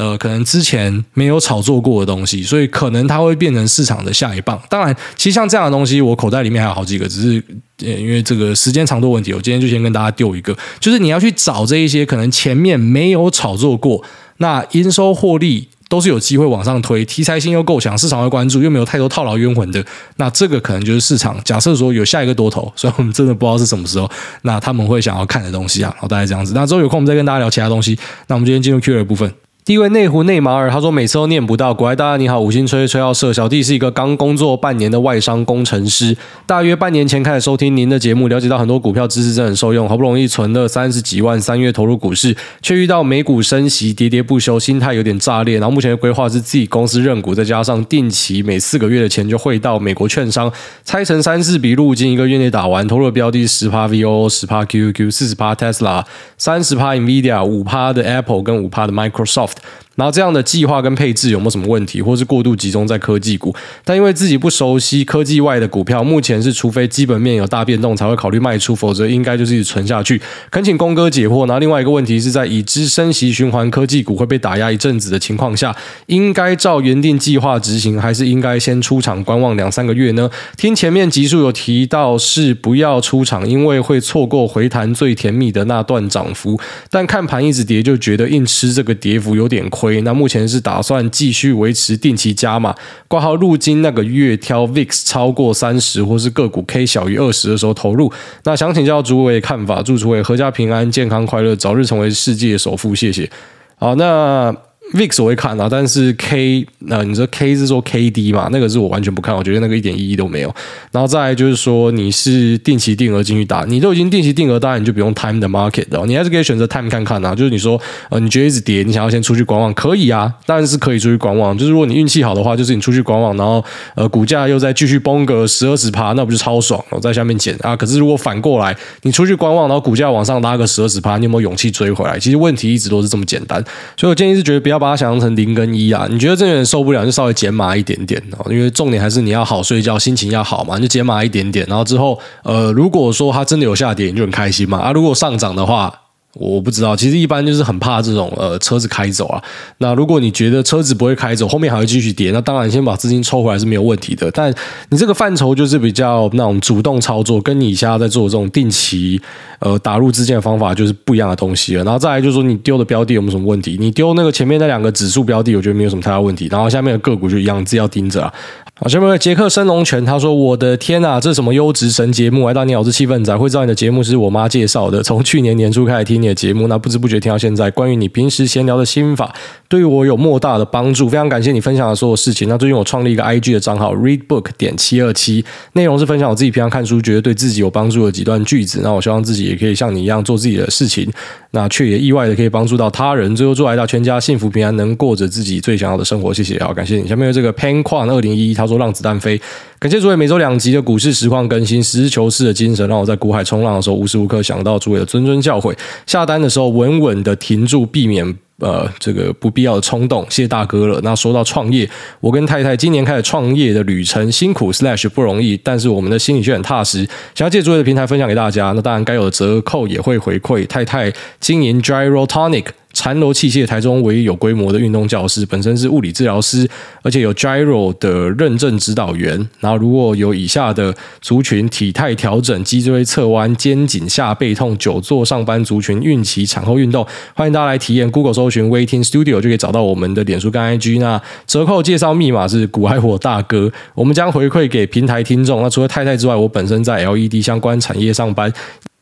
A: 呃，可能之前没有炒作过的东西，所以可能它会变成市场的下一棒。当然，其实像这样的东西，我口袋里面还有好几个，只是因为这个时间长度问题，我今天就先跟大家丢一个，就是你要去找这一些可能前面没有炒作过，那营收获利都是有机会往上推，题材性又够强，市场会关注，又没有太多套牢冤魂的，那这个可能就是市场。假设说有下一个多头，所以我们真的不知道是什么时候，那他们会想要看的东西啊，好，大概这样子。那之后有空我们再跟大家聊其他东西。那我们今天进入 Q&A 的部分。第一位内湖内马尔，他说每次都念不到。国外大家你好，五星吹吹要社，小弟是一个刚工作半年的外商工程师，大约半年前开始收听您的节目，了解到很多股票知识真的很受用。好不容易存了三十几万，三月投入股市，却遇到美股升息喋喋不休，心态有点炸裂。然后目前的规划是自己公司认股，再加上定期每四个月的钱就汇到美国券商，拆成三四笔入金，一个月内打完。投入的标的十趴 VOO，十趴 QQQ，四十趴 Tesla，三十趴 NVIDIA，五趴的 Apple 跟五趴的 Microsoft。Microsoft. 然后这样的计划跟配置有没有什么问题，或是过度集中在科技股？但因为自己不熟悉科技外的股票，目前是除非基本面有大变动才会考虑卖出，否则应该就是一直存下去。恳请公哥解惑。然后另外一个问题是在已知升息循环科技股会被打压一阵子的情况下，应该照原定计划执行，还是应该先出场观望两三个月呢？听前面集数有提到是不要出场，因为会错过回弹最甜蜜的那段涨幅。但看盘一直跌，就觉得硬吃这个跌幅有点亏。那目前是打算继续维持定期加码，挂号入金那个月挑 VIX 超过三十或是个股 K 小于二十的时候投入。那想请教诸位看法，祝诸位阖家平安、健康快乐，早日成为世界首富，谢谢。好，那。VIX 我会看啊，但是 K 那、呃、你说 K 是说 KD 嘛？那个是我完全不看，我觉得那个一点意义都没有。然后再来就是说你是定期定额进去打，你都已经定期定额，当然你就不用 time the market 的，你还是可以选择 time 看看啊。就是你说呃你觉得一直跌，你想要先出去观望，可以啊，当然是可以出去观望。就是如果你运气好的话，就是你出去观望，然后呃股价又再继续崩个十二十趴，那不就超爽？我在下面捡啊。可是如果反过来，你出去观望，然后股价往上拉个十二十趴，你有没有勇气追回来？其实问题一直都是这么简单，所以我建议是觉得不要把它想象成零跟一啊，你觉得这有点受不了，就稍微减码一点点哦，因为重点还是你要好睡觉，心情要好嘛，就减码一点点，然后之后呃，如果说它真的有下跌，你就很开心嘛。啊，如果上涨的话，我不知道，其实一般就是很怕这种呃车子开走啊。那如果你觉得车子不会开走，后面还会继续跌，那当然先把资金抽回来是没有问题的。但你这个范畴就是比较那种主动操作，跟你现在在做这种定期呃打入资金的方法就是不一样的东西了。然后再来就是说你丢的标的有没有什么问题？你丢那个前面那两个指数标的，我觉得没有什么太大问题。然后下面的个股就一样，自己要盯着啊。好，下面杰克生龙泉，他说：“我的天呐，这是什么优质神节目？来到你好，我是气氛仔，会知道你的节目是我妈介绍的。从去年年初开始听你的节目，那不知不觉听到现在。关于你平时闲聊的心法，对于我有莫大的帮助。非常感谢你分享的所有事情。那最近我创立一个 IG 的账号，Readbook 点七二七，内容是分享我自己平常看书觉得对自己有帮助的几段句子。那我希望自己也可以像你一样做自己的事情，那却也意外的可以帮助到他人。最后祝来到全家幸福平安，能过着自己最想要的生活。谢谢，好，感谢你。下面有这个 Pancon 二零一，他说让子弹飞。”感谢诸位每周两集的股市实况更新，实事求是的精神让我在股海冲浪的时候无时无刻想到诸位的谆谆教诲。下单的时候稳稳的停住，避免呃这个不必要的冲动。谢谢大哥了。那说到创业，我跟太太今年开始创业的旅程，辛苦 slash 不容易，但是我们的心里却很踏实。想要借诸位的平台分享给大家，那当然该有的折扣也会回馈。太太经营 Gyrotonic。残柔器械，台中唯一有规模的运动教室，本身是物理治疗师，而且有 Gyro 的认证指导员。然后如果有以下的族群：体态调整、脊椎侧弯、肩颈下背痛、久坐上班族群、孕期产后运动，欢迎大家来体验。Google 搜寻 Waiting Studio 就可以找到我们的脸书跟 IG。那折扣介绍密码是古爱火大哥，我们将回馈给平台听众。那除了太太之外，我本身在 LED 相关产业上班。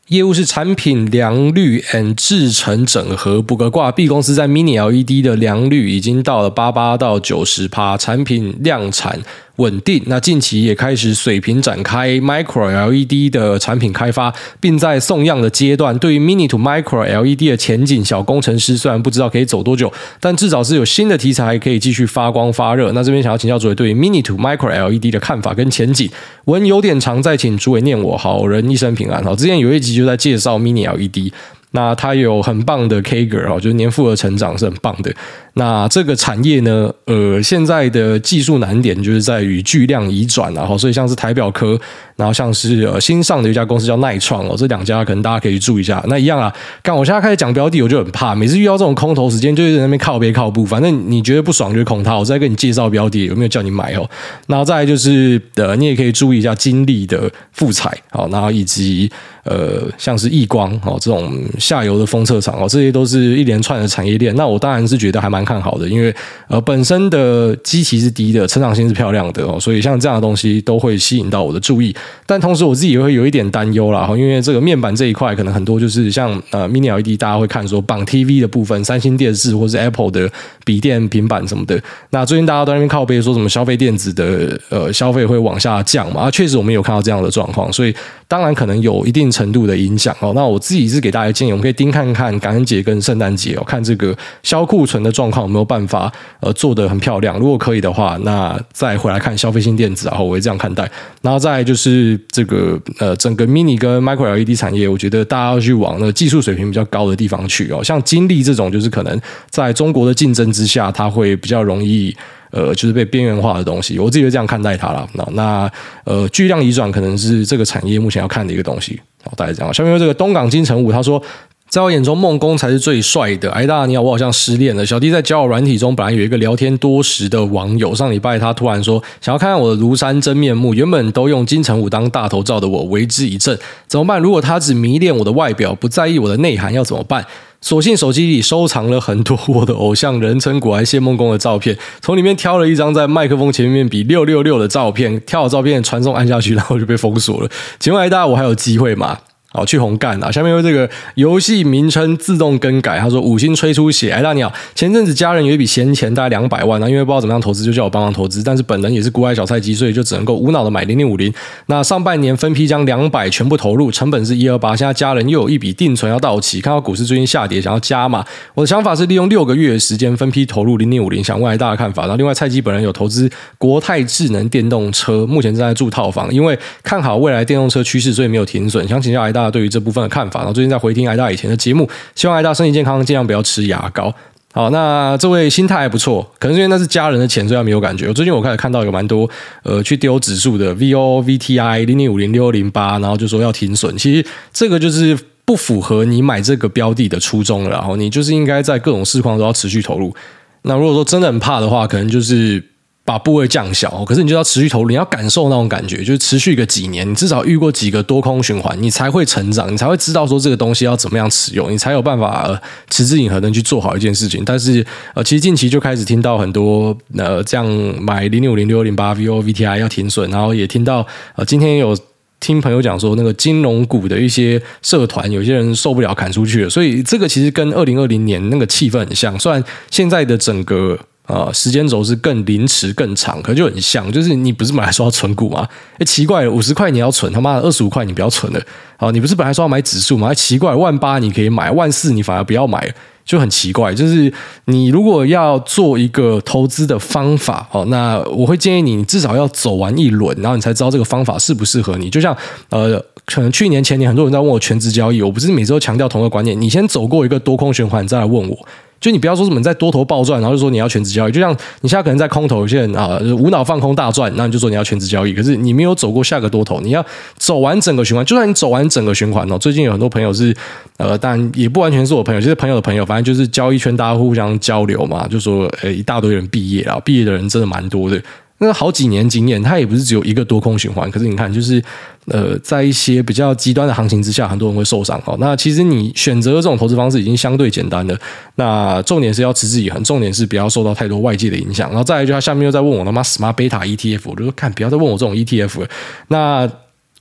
A: 业务是产品良率 and 制程整合，补个挂。B 公司在 Mini LED 的良率已经到了八八到九十趴，产品量产。稳定。那近期也开始水平展开 Micro LED 的产品开发，并在送样的阶段。对于 Mini to Micro LED 的前景，小工程师虽然不知道可以走多久，但至少是有新的题材可以继续发光发热。那这边想要请教诸位对于 Mini to Micro LED 的看法跟前景。文有点长，再请诸位念我。好人一生平安。好，之前有一集就在介绍 Mini LED。那它有很棒的 CAGR 哦，就是年复合成长是很棒的。那这个产业呢，呃，现在的技术难点就是在于巨量移转，然后所以像是台表科，然后像是呃新上的一家公司叫耐创哦，这两家可能大家可以注意一下。那一样啊，刚我现在开始讲标的，我就很怕，每次遇到这种空头时间，就在那边靠边靠步，反正你觉得不爽就是空它，我再跟你介绍标的，有没有叫你买哦？然后再就是呃，你也可以注意一下金利的复采，好，然后以及。呃，像是亿光哦，这种下游的封测厂哦，这些都是一连串的产业链。那我当然是觉得还蛮看好的，因为呃本身的基期是低的，成长性是漂亮的哦，所以像这样的东西都会吸引到我的注意。但同时我自己也会有一点担忧啦，因为这个面板这一块可能很多就是像呃 Mini LED，大家会看说绑 TV 的部分，三星电视或是 Apple 的笔电、平板什么的。那最近大家都在那边靠背说什么消费电子的呃消费会往下降嘛？啊，确实我们有看到这样的状况，所以当然可能有一定程度的影响哦，那我自己是给大家建议，我们可以盯看看感恩节跟圣诞节哦，看这个销库存的状况有没有办法呃做得很漂亮。如果可以的话，那再回来看消费性电子，然后我会这样看待。然后再就是这个呃整个 mini 跟 micro LED 产业，我觉得大家要去往那个技术水平比较高的地方去哦，像金立这种，就是可能在中国的竞争之下，它会比较容易。呃，就是被边缘化的东西，我自己就这样看待它了。那那呃，巨量移转可能是这个产业目前要看的一个东西。好，大概这样。下面有这个东港金城武，他说，在我眼中，孟公才是最帅的。哎，大你好，我好像失恋了。小弟在交友软体中，本来有一个聊天多时的网友，上礼拜他突然说，想要看看我的庐山真面目。原本都用金城武当大头照的我，为之一振。怎么办？如果他只迷恋我的外表，不在意我的内涵，要怎么办？索性手机里收藏了很多我的偶像人称“古来谢孟工”的照片，从里面挑了一张在麦克风前面比六六六的照片，挑好照片传送按下去，然后就被封锁了。请问大家，我还有机会吗？好，去红干啊！下面有这个游戏名称自动更改，他说五星吹出血。哎，大你好，前阵子家人有一笔闲钱，大概两百万，那因为不知道怎么样投资，就叫我帮忙投资。但是本人也是股海小菜鸡，所以就只能够无脑的买零零五零。那上半年分批将两百全部投入，成本是一二八。现在家人又有一笔定存要到期，看到股市最近下跌，想要加码。我的想法是利用六个月的时间分批投入零零五零，想问下大家看法。然后另外菜鸡本人有投资国泰智能电动车，目前正在住套房，因为看好未来电动车趋势，所以没有停损。想请教大对于这部分的看法。看法，然后最近在回听艾大以前的节目，希望艾大身体健康，尽量不要吃牙膏。好，那这位心态还不错，可能是因为那是家人的钱，所以他没有感觉。我最近我开始看到有蛮多呃去丢指数的 VO VTI 零零五零六零八，然后就说要停损。其实这个就是。不符合你买这个标的的初衷了。然后你就是应该在各种市况都要持续投入。那如果说真的很怕的话，可能就是。把部位降小，可是你就要持续投入，你要感受那种感觉，就是持续个几年，你至少遇过几个多空循环，你才会成长，你才会知道说这个东西要怎么样使用，你才有办法持之以恒的去做好一件事情。但是呃，其实近期就开始听到很多呃这样买零六零六零八 VO VTI 要停损，然后也听到呃今天有听朋友讲说那个金融股的一些社团，有些人受不了砍出去了，所以这个其实跟二零二零年那个气氛很像，虽然现在的整个。啊、呃，时间轴是更临迟更长，可就很像，就是你不是本来说要存股吗？哎，奇怪了，五十块你要存，他妈的二十五块你不要存了。好，你不是本来说要买指数吗？奇怪，万八你可以买，万四你反而不要买，就很奇怪。就是你如果要做一个投资的方法，哦，那我会建议你，你至少要走完一轮，然后你才知道这个方法适不适合你。就像呃，可能去年前年很多人在问我全职交易，我不是每次都强调同一个观念，你先走过一个多空循环，再来问我。就你不要说什么你在多头暴赚，然后就说你要全职交易。就像你现在可能在空头，有些人啊无脑放空大赚，那你就说你要全职交易。可是你没有走过下个多头，你要走完整个循环。就算你走完整个循环哦，最近有很多朋友是呃，当然也不完全是我朋友，就是朋友的朋友，反正就是交易圈大家互相交流嘛，就说诶一大堆人毕业了，毕业的人真的蛮多的。那好几年经验，它也不是只有一个多空循环。可是你看，就是呃，在一些比较极端的行情之下，很多人会受伤。哦，那其实你选择这种投资方式已经相对简单了。那重点是要持之以恒，重点是不要受到太多外界的影响。然后再来就他下面又在问我他妈 Smart Beta ETF，我就说看不要再问我这种 ETF 了。那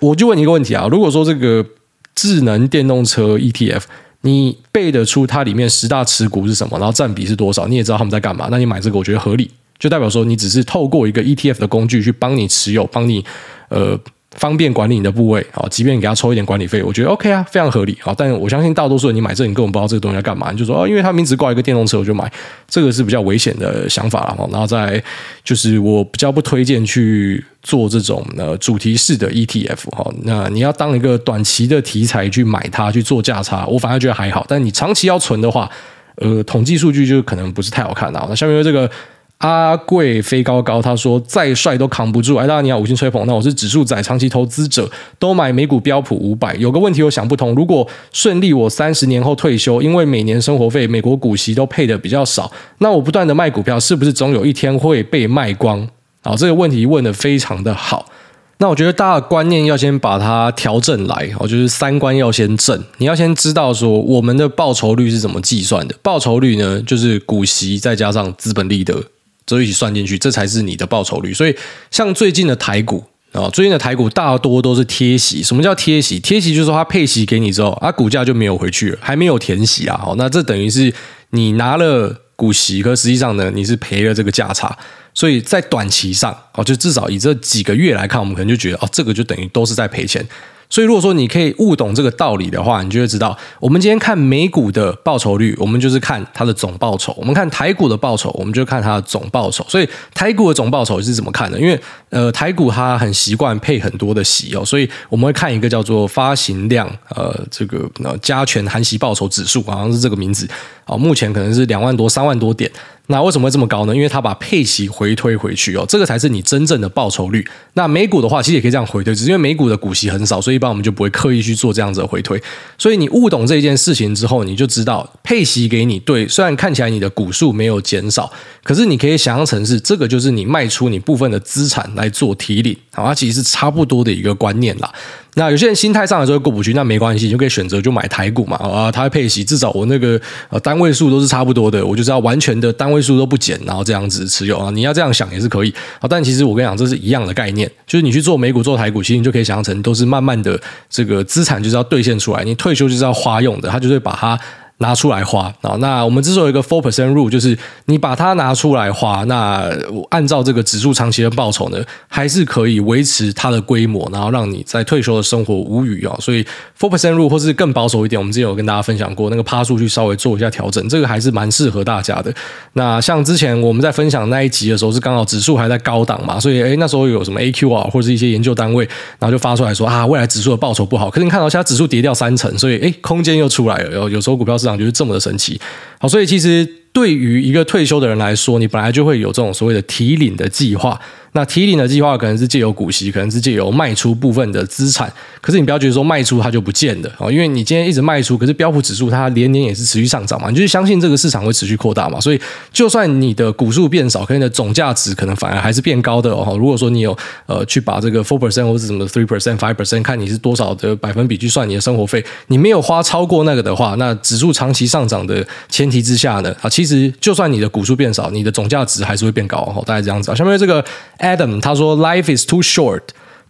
A: 我就问你一个问题啊，如果说这个智能电动车 ETF，你背得出它里面十大持股是什么，然后占比是多少，你也知道他们在干嘛，那你买这个我觉得合理。就代表说，你只是透过一个 ETF 的工具去帮你持有，帮你呃方便管理你的部位啊，即便你给他抽一点管理费，我觉得 OK 啊，非常合理啊。但我相信大多数人你买这，你根本不知道这个东西要干嘛，你就说哦，因为他名字挂一个电动车，我就买，这个是比较危险的想法了。然后再就是我比较不推荐去做这种呃主题式的 ETF 哈。那你要当一个短期的题材去买它去做价差，我反而觉得还好。但你长期要存的话，呃，统计数据就可能不是太好看了。那下面这个。阿贵飞高高，他说再帅都扛不住。哎，大家你好，五星吹捧。那我是指数仔，长期投资者，都买美股标普五百。有个问题我想不通，如果顺利我三十年后退休，因为每年生活费、美国股息都配的比较少，那我不断的卖股票，是不是总有一天会被卖光？好，这个问题问得非常的好。那我觉得大家的观念要先把它调正来，哦，就是三观要先正。你要先知道说我们的报酬率是怎么计算的？报酬率呢，就是股息再加上资本利得。这一起算进去，这才是你的报酬率。所以，像最近的台股啊，最近的台股大多都是贴息。什么叫贴息？贴息就是说它配息给你之后，啊，股价就没有回去了，还没有填息啊。好，那这等于是你拿了股息，可实际上呢，你是赔了这个价差。所以在短期上，哦，就至少以这几个月来看，我们可能就觉得，哦，这个就等于都是在赔钱。所以，如果说你可以悟懂这个道理的话，你就会知道，我们今天看美股的报酬率，我们就是看它的总报酬；我们看台股的报酬，我们就看它的总报酬。所以，台股的总报酬是怎么看的？因为呃，台股它很习惯配很多的息哦，所以我们会看一个叫做发行量呃，这个加权含息报酬指数，好像是这个名字哦，目前可能是两万多、三万多点。那为什么会这么高呢？因为它把配息回推回去哦，这个才是你真正的报酬率。那美股的话，其实也可以这样回推，只是因为美股的股息很少，所以一般我们就不会刻意去做这样子的回推。所以你悟懂这件事情之后，你就知道配息给你对，虽然看起来你的股数没有减少，可是你可以想象成是这个就是你卖出你部分的资产来做提领，好，它其实是差不多的一个观念啦。那有些人心态上的时候过不去，那没关系，你就可以选择就买台股嘛，啊，它会配息，至少我那个呃单位数都是差不多的，我就知道完全的单位数都不减，然后这样子持有啊，你要这样想也是可以啊，但其实我跟你讲，这是一样的概念，就是你去做美股做台股，其实你就可以想象成都是慢慢的这个资产就是要兑现出来，你退休就是要花用的，他就会把它。拿出来花啊！那我们之所以有一个 four percent rule，就是你把它拿出来花，那按照这个指数长期的报酬呢，还是可以维持它的规模，然后让你在退休的生活无虞啊！所以 four percent rule 或是更保守一点，我们之前有跟大家分享过那个趴数去稍微做一下调整，这个还是蛮适合大家的。那像之前我们在分享那一集的时候，是刚好指数还在高档嘛，所以诶那时候有什么 AQR 或是一些研究单位，然后就发出来说啊，未来指数的报酬不好。可是你看到现在指数跌掉三成，所以诶空间又出来了。有有时候股票是就是这么的神奇，好，所以其实对于一个退休的人来说，你本来就会有这种所谓的提领的计划。那提领的计划可能是借由股息，可能是借由卖出部分的资产。可是你不要觉得说卖出它就不见了哦，因为你今天一直卖出，可是标普指数它连年也是持续上涨嘛，你就相信这个市场会持续扩大嘛。所以就算你的股数变少，可是你的总价值可能反而还是变高的哦。如果说你有呃去把这个 four percent 或者什么 three percent five percent 看你是多少的百分比去算你的生活费，你没有花超过那个的话，那指数长期上涨的前提之下呢，啊，其实就算你的股数变少，你的总价值还是会变高哦。大概这样子啊。下面这个 Adam 他说。Life is too short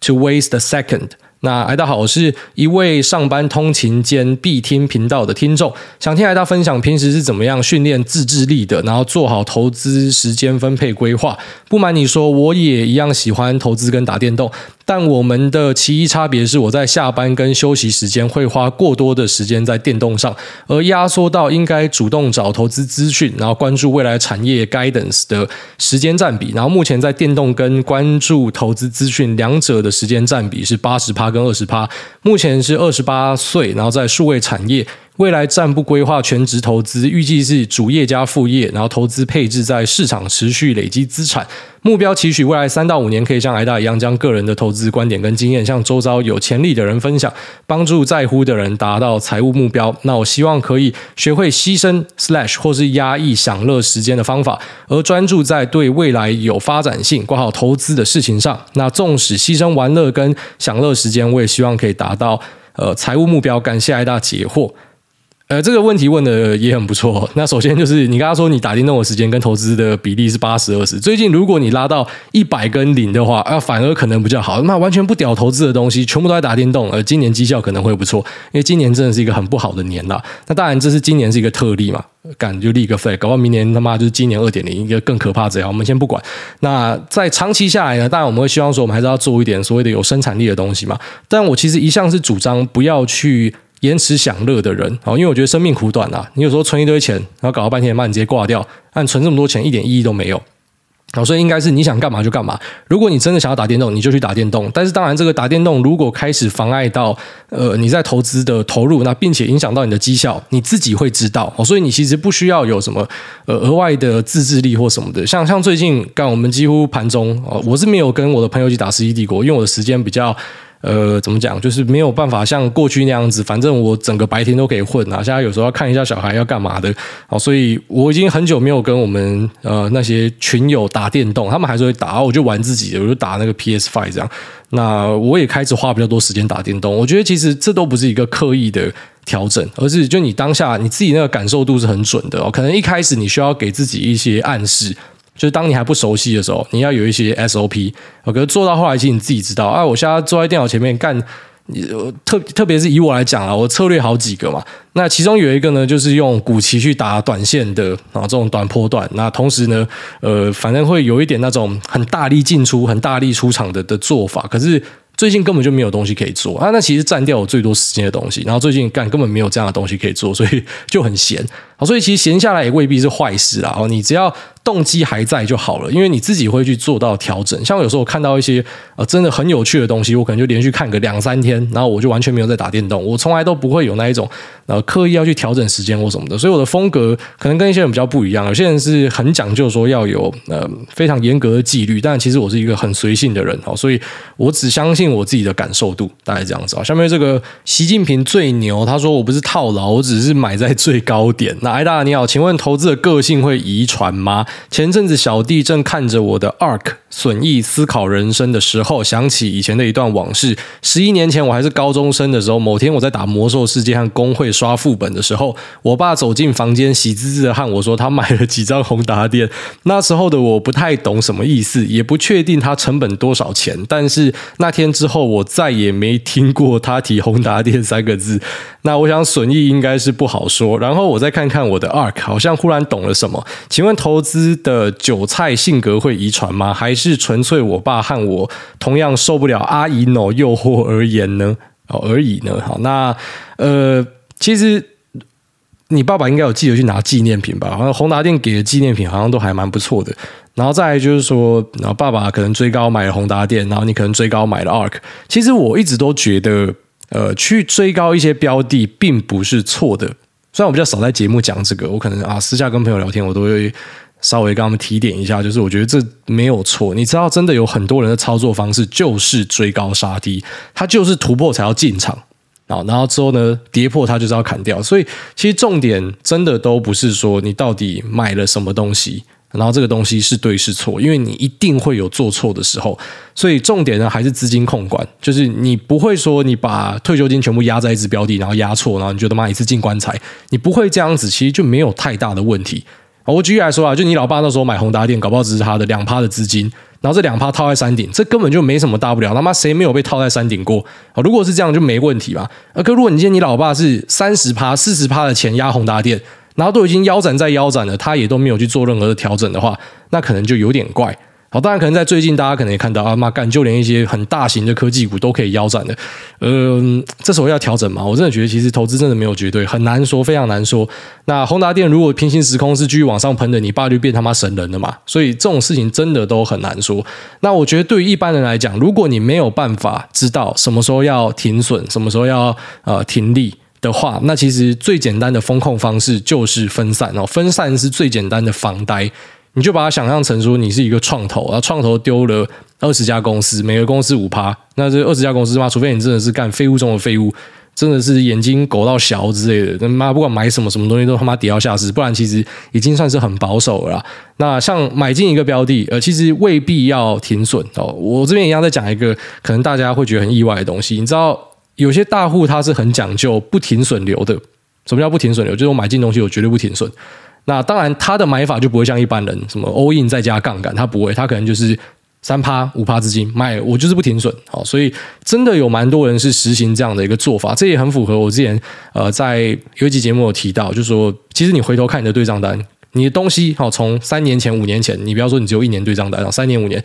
A: to waste a second。那艾大好，我是一位上班通勤兼必听频道的听众，想听艾大分享平时是怎么样训练自制力的，然后做好投资时间分配规划。不瞒你说，我也一样喜欢投资跟打电动。但我们的其一差别是，我在下班跟休息时间会花过多的时间在电动上，而压缩到应该主动找投资资讯，然后关注未来产业 guidance 的时间占比。然后目前在电动跟关注投资资讯两者的时间占比是八十趴跟二十趴。目前是二十八岁，然后在数位产业。未来暂不规划全职投资，预计是主业加副业，然后投资配置在市场持续累积资产。目标期许未来三到五年可以像艾大一样，将个人的投资观点跟经验向周遭有潜力的人分享，帮助在乎的人达到财务目标。那我希望可以学会牺牲 slash 或是压抑享乐时间的方法，而专注在对未来有发展性、挂好投资的事情上。那纵使牺牲玩乐跟享乐时间，我也希望可以达到呃财务目标。感谢艾大解惑。呃，这个问题问的也很不错。那首先就是你刚刚说你打电动的时间跟投资的比例是八十二十。最近如果你拉到一百跟零的话，啊，反而可能比较好。那完全不屌投资的东西，全部都在打电动，呃，今年绩效可能会不错，因为今年真的是一个很不好的年啦。那当然这是今年是一个特例嘛，敢就立个 flag，搞不好明年他妈就是今年二点零，一个更可怕这样。我们先不管。那在长期下来呢，当然我们会希望说，我们还是要做一点所谓的有生产力的东西嘛。但我其实一向是主张不要去。延迟享乐的人，因为我觉得生命苦短啊，你有时候存一堆钱，然后搞了半天，妈你直接挂掉，但存这么多钱一点意义都没有，所以应该是你想干嘛就干嘛。如果你真的想要打电动，你就去打电动。但是当然，这个打电动如果开始妨碍到呃你在投资的投入，那并且影响到你的绩效，你自己会知道。所以你其实不需要有什么呃额外的自制力或什么的。像像最近干我们几乎盘中，我是没有跟我的朋友一起打《世纪帝国》，因为我的时间比较。呃，怎么讲？就是没有办法像过去那样子，反正我整个白天都可以混啊。现在有时候要看一下小孩要干嘛的，哦，所以我已经很久没有跟我们呃那些群友打电动，他们还是会打，我就玩自己的，我就打那个 PS Five 这样。那我也开始花比较多时间打电动。我觉得其实这都不是一个刻意的调整，而是就你当下你自己那个感受度是很准的哦。可能一开始你需要给自己一些暗示。就是当你还不熟悉的时候，你要有一些 SOP。我觉得做到后来，其实你自己知道啊。我现在坐在电脑前面干，特特别是以我来讲啊，我策略好几个嘛。那其中有一个呢，就是用股期去打短线的啊，这种短波段。那同时呢，呃，反正会有一点那种很大力进出、很大力出场的的做法。可是最近根本就没有东西可以做啊。那其实占掉我最多时间的东西。然后最近干根本没有这样的东西可以做，所以就很闲。好，所以其实闲下来也未必是坏事啦。哦，你只要动机还在就好了，因为你自己会去做到调整。像有时候我看到一些呃真的很有趣的东西，我可能就连续看个两三天，然后我就完全没有在打电动。我从来都不会有那一种呃刻意要去调整时间或什么的。所以我的风格可能跟一些人比较不一样。有些人是很讲究说要有呃非常严格的纪律，但其实我是一个很随性的人。好，所以我只相信我自己的感受度，大概这样子啊。下面这个习近平最牛，他说我不是套牢，我只是买在最高点。那艾大你好，请问投资的个性会遗传吗？前阵子小弟正看着我的 ARK 损益思考人生的时候，想起以前的一段往事。十一年前我还是高中生的时候，某天我在打魔兽世界和工会刷副本的时候，我爸走进房间，喜滋滋的和我说他买了几张宏达电。那时候的我不太懂什么意思，也不确定它成本多少钱。但是那天之后，我再也没听过他提宏达电三个字。那我想损益应该是不好说。然后我再看看看我的 ARK，好像忽然懂了什么。请问投资的韭菜性格会遗传吗？还是纯粹我爸和我同样受不了阿姨 no 诱惑而言呢？哦，而已呢。好，那呃，其实你爸爸应该有记得去拿纪念品吧？好像宏达电给的纪念品好像都还蛮不错的。然后再来就是说，然后爸爸可能追高买了宏达电，然后你可能追高买了 ARK。其实我一直都觉得，呃，去追高一些标的并不是错的。虽然我比较少在节目讲这个，我可能啊私下跟朋友聊天，我都会稍微跟他们提点一下，就是我觉得这没有错。你知道，真的有很多人的操作方式就是追高杀低，他就是突破才要进场。啊，然后之后呢，跌破它就是要砍掉，所以其实重点真的都不是说你到底买了什么东西，然后这个东西是对是错，因为你一定会有做错的时候，所以重点呢还是资金控管，就是你不会说你把退休金全部压在一只标的，然后压错，然后你就他妈一次进棺材，你不会这样子，其实就没有太大的问题。我举例来说啊，就你老爸那时候买宏达电，搞不好只是他的两趴的资金。然后这两趴套在山顶，这根本就没什么大不了。他妈谁没有被套在山顶过？如果是这样就没问题吧。可如果你今天你老爸是三十趴、四十趴的钱压宏达电，然后都已经腰斩在腰斩了，他也都没有去做任何的调整的话，那可能就有点怪。好，当然可能在最近，大家可能也看到啊，妈干，就连一些很大型的科技股都可以腰斩的。嗯，这时候要调整嘛？我真的觉得其实投资真的没有绝对，很难说，非常难说。那宏达电如果平行时空是继续往上喷的，你爸就变他妈神人了嘛？所以这种事情真的都很难说。那我觉得对于一般人来讲，如果你没有办法知道什么时候要停损，什么时候要呃停利的话，那其实最简单的风控方式就是分散哦，分散是最简单的防呆。你就把它想象成说，你是一个创投，然后创投丢了二十家公司，每个公司五趴，那这二十家公司嘛，除非你真的是干废物中的废物，真的是眼睛狗到小之类的，那妈不管买什么什么东西都他妈跌到下市，不然其实已经算是很保守了。那像买进一个标的，呃，其实未必要停损哦。我这边一样在讲一个可能大家会觉得很意外的东西，你知道有些大户他是很讲究不停损流的。什么叫不停损流？就是我买进东西我绝对不停损。那当然，他的买法就不会像一般人什么 all in 再加杠杆，他不会，他可能就是三趴五趴资金买，我就是不停损。好，所以真的有蛮多人是实行这样的一个做法，这也很符合我之前呃在有一集节目有提到，就是说其实你回头看你的对账单，你的东西好从三年前五年前，你不要说你只有一年对账单，三年五年，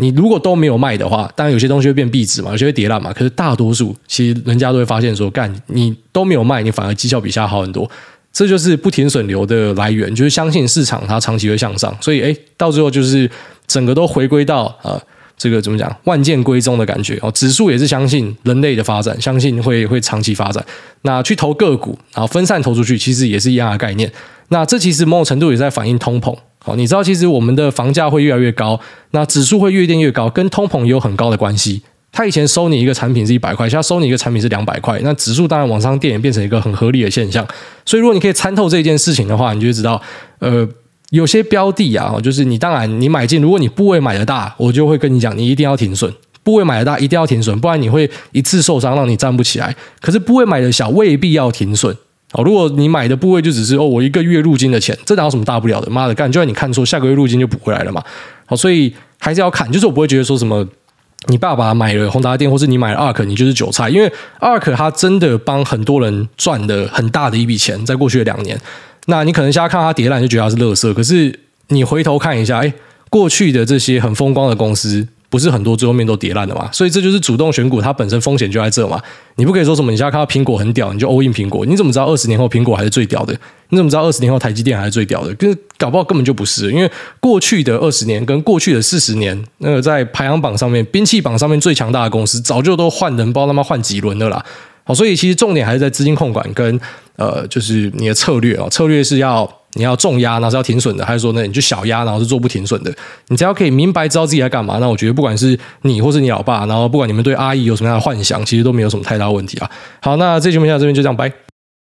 A: 你如果都没有卖的话，当然有些东西会变壁纸嘛，有些会跌烂嘛，可是大多数其实人家都会发现说，干你都没有卖，你反而绩效比现在好很多。这就是不停损流的来源，就是相信市场它长期会向上，所以哎，到最后就是整个都回归到、呃，这个怎么讲，万剑归宗的感觉哦。指数也是相信人类的发展，相信会会长期发展。那去投个股，然后分散投出去，其实也是一样的概念。那这其实某种程度也在反映通膨。好，你知道其实我们的房价会越来越高，那指数会越垫越高，跟通膨也有很高的关系。他以前收你一个产品是一百块，现在收你一个产品是两百块，那指数当然往上垫也变成一个很合理的现象。所以，如果你可以参透这件事情的话，你就知道，呃，有些标的啊，就是你当然你买进，如果你部位买的大，我就会跟你讲，你一定要停损。部位买的大一定要停损，不然你会一次受伤，让你站不起来。可是部位买的小未必要停损。哦，如果你买的部位就只是哦，我一个月入金的钱，这哪有什么大不了的？妈的干，就算你看错，下个月入金就补回来了嘛。好，所以还是要看，就是我不会觉得说什么。你爸爸买了宏达电，或是你买了 ARK，你就是韭菜，因为 ARK 它真的帮很多人赚了很大的一笔钱，在过去的两年。那你可能现在看它跌烂，就觉得它是垃圾，可是你回头看一下，哎，过去的这些很风光的公司。不是很多最后面都跌烂的嘛，所以这就是主动选股，它本身风险就在这嘛。你不可以说什么，你现在看到苹果很屌，你就 all in 苹果。你怎么知道二十年后苹果还是最屌的？你怎么知道二十年后台积电还是最屌的？跟搞不好根本就不是，因为过去的二十年跟过去的四十年，那个在排行榜上面、兵器榜上面最强大的公司，早就都换人，不知道他妈换几轮的啦。好，所以其实重点还是在资金控管跟呃，就是你的策略啊，策略是要。你要重压，然后是要停损的，还是说呢，你就小压，然后是做不停损的？你只要可以明白知道自己在干嘛，那我觉得不管是你或是你老爸，然后不管你们对阿姨有什么样的幻想，其实都没有什么太大问题啊。好，那这期节目到这边就这样，拜。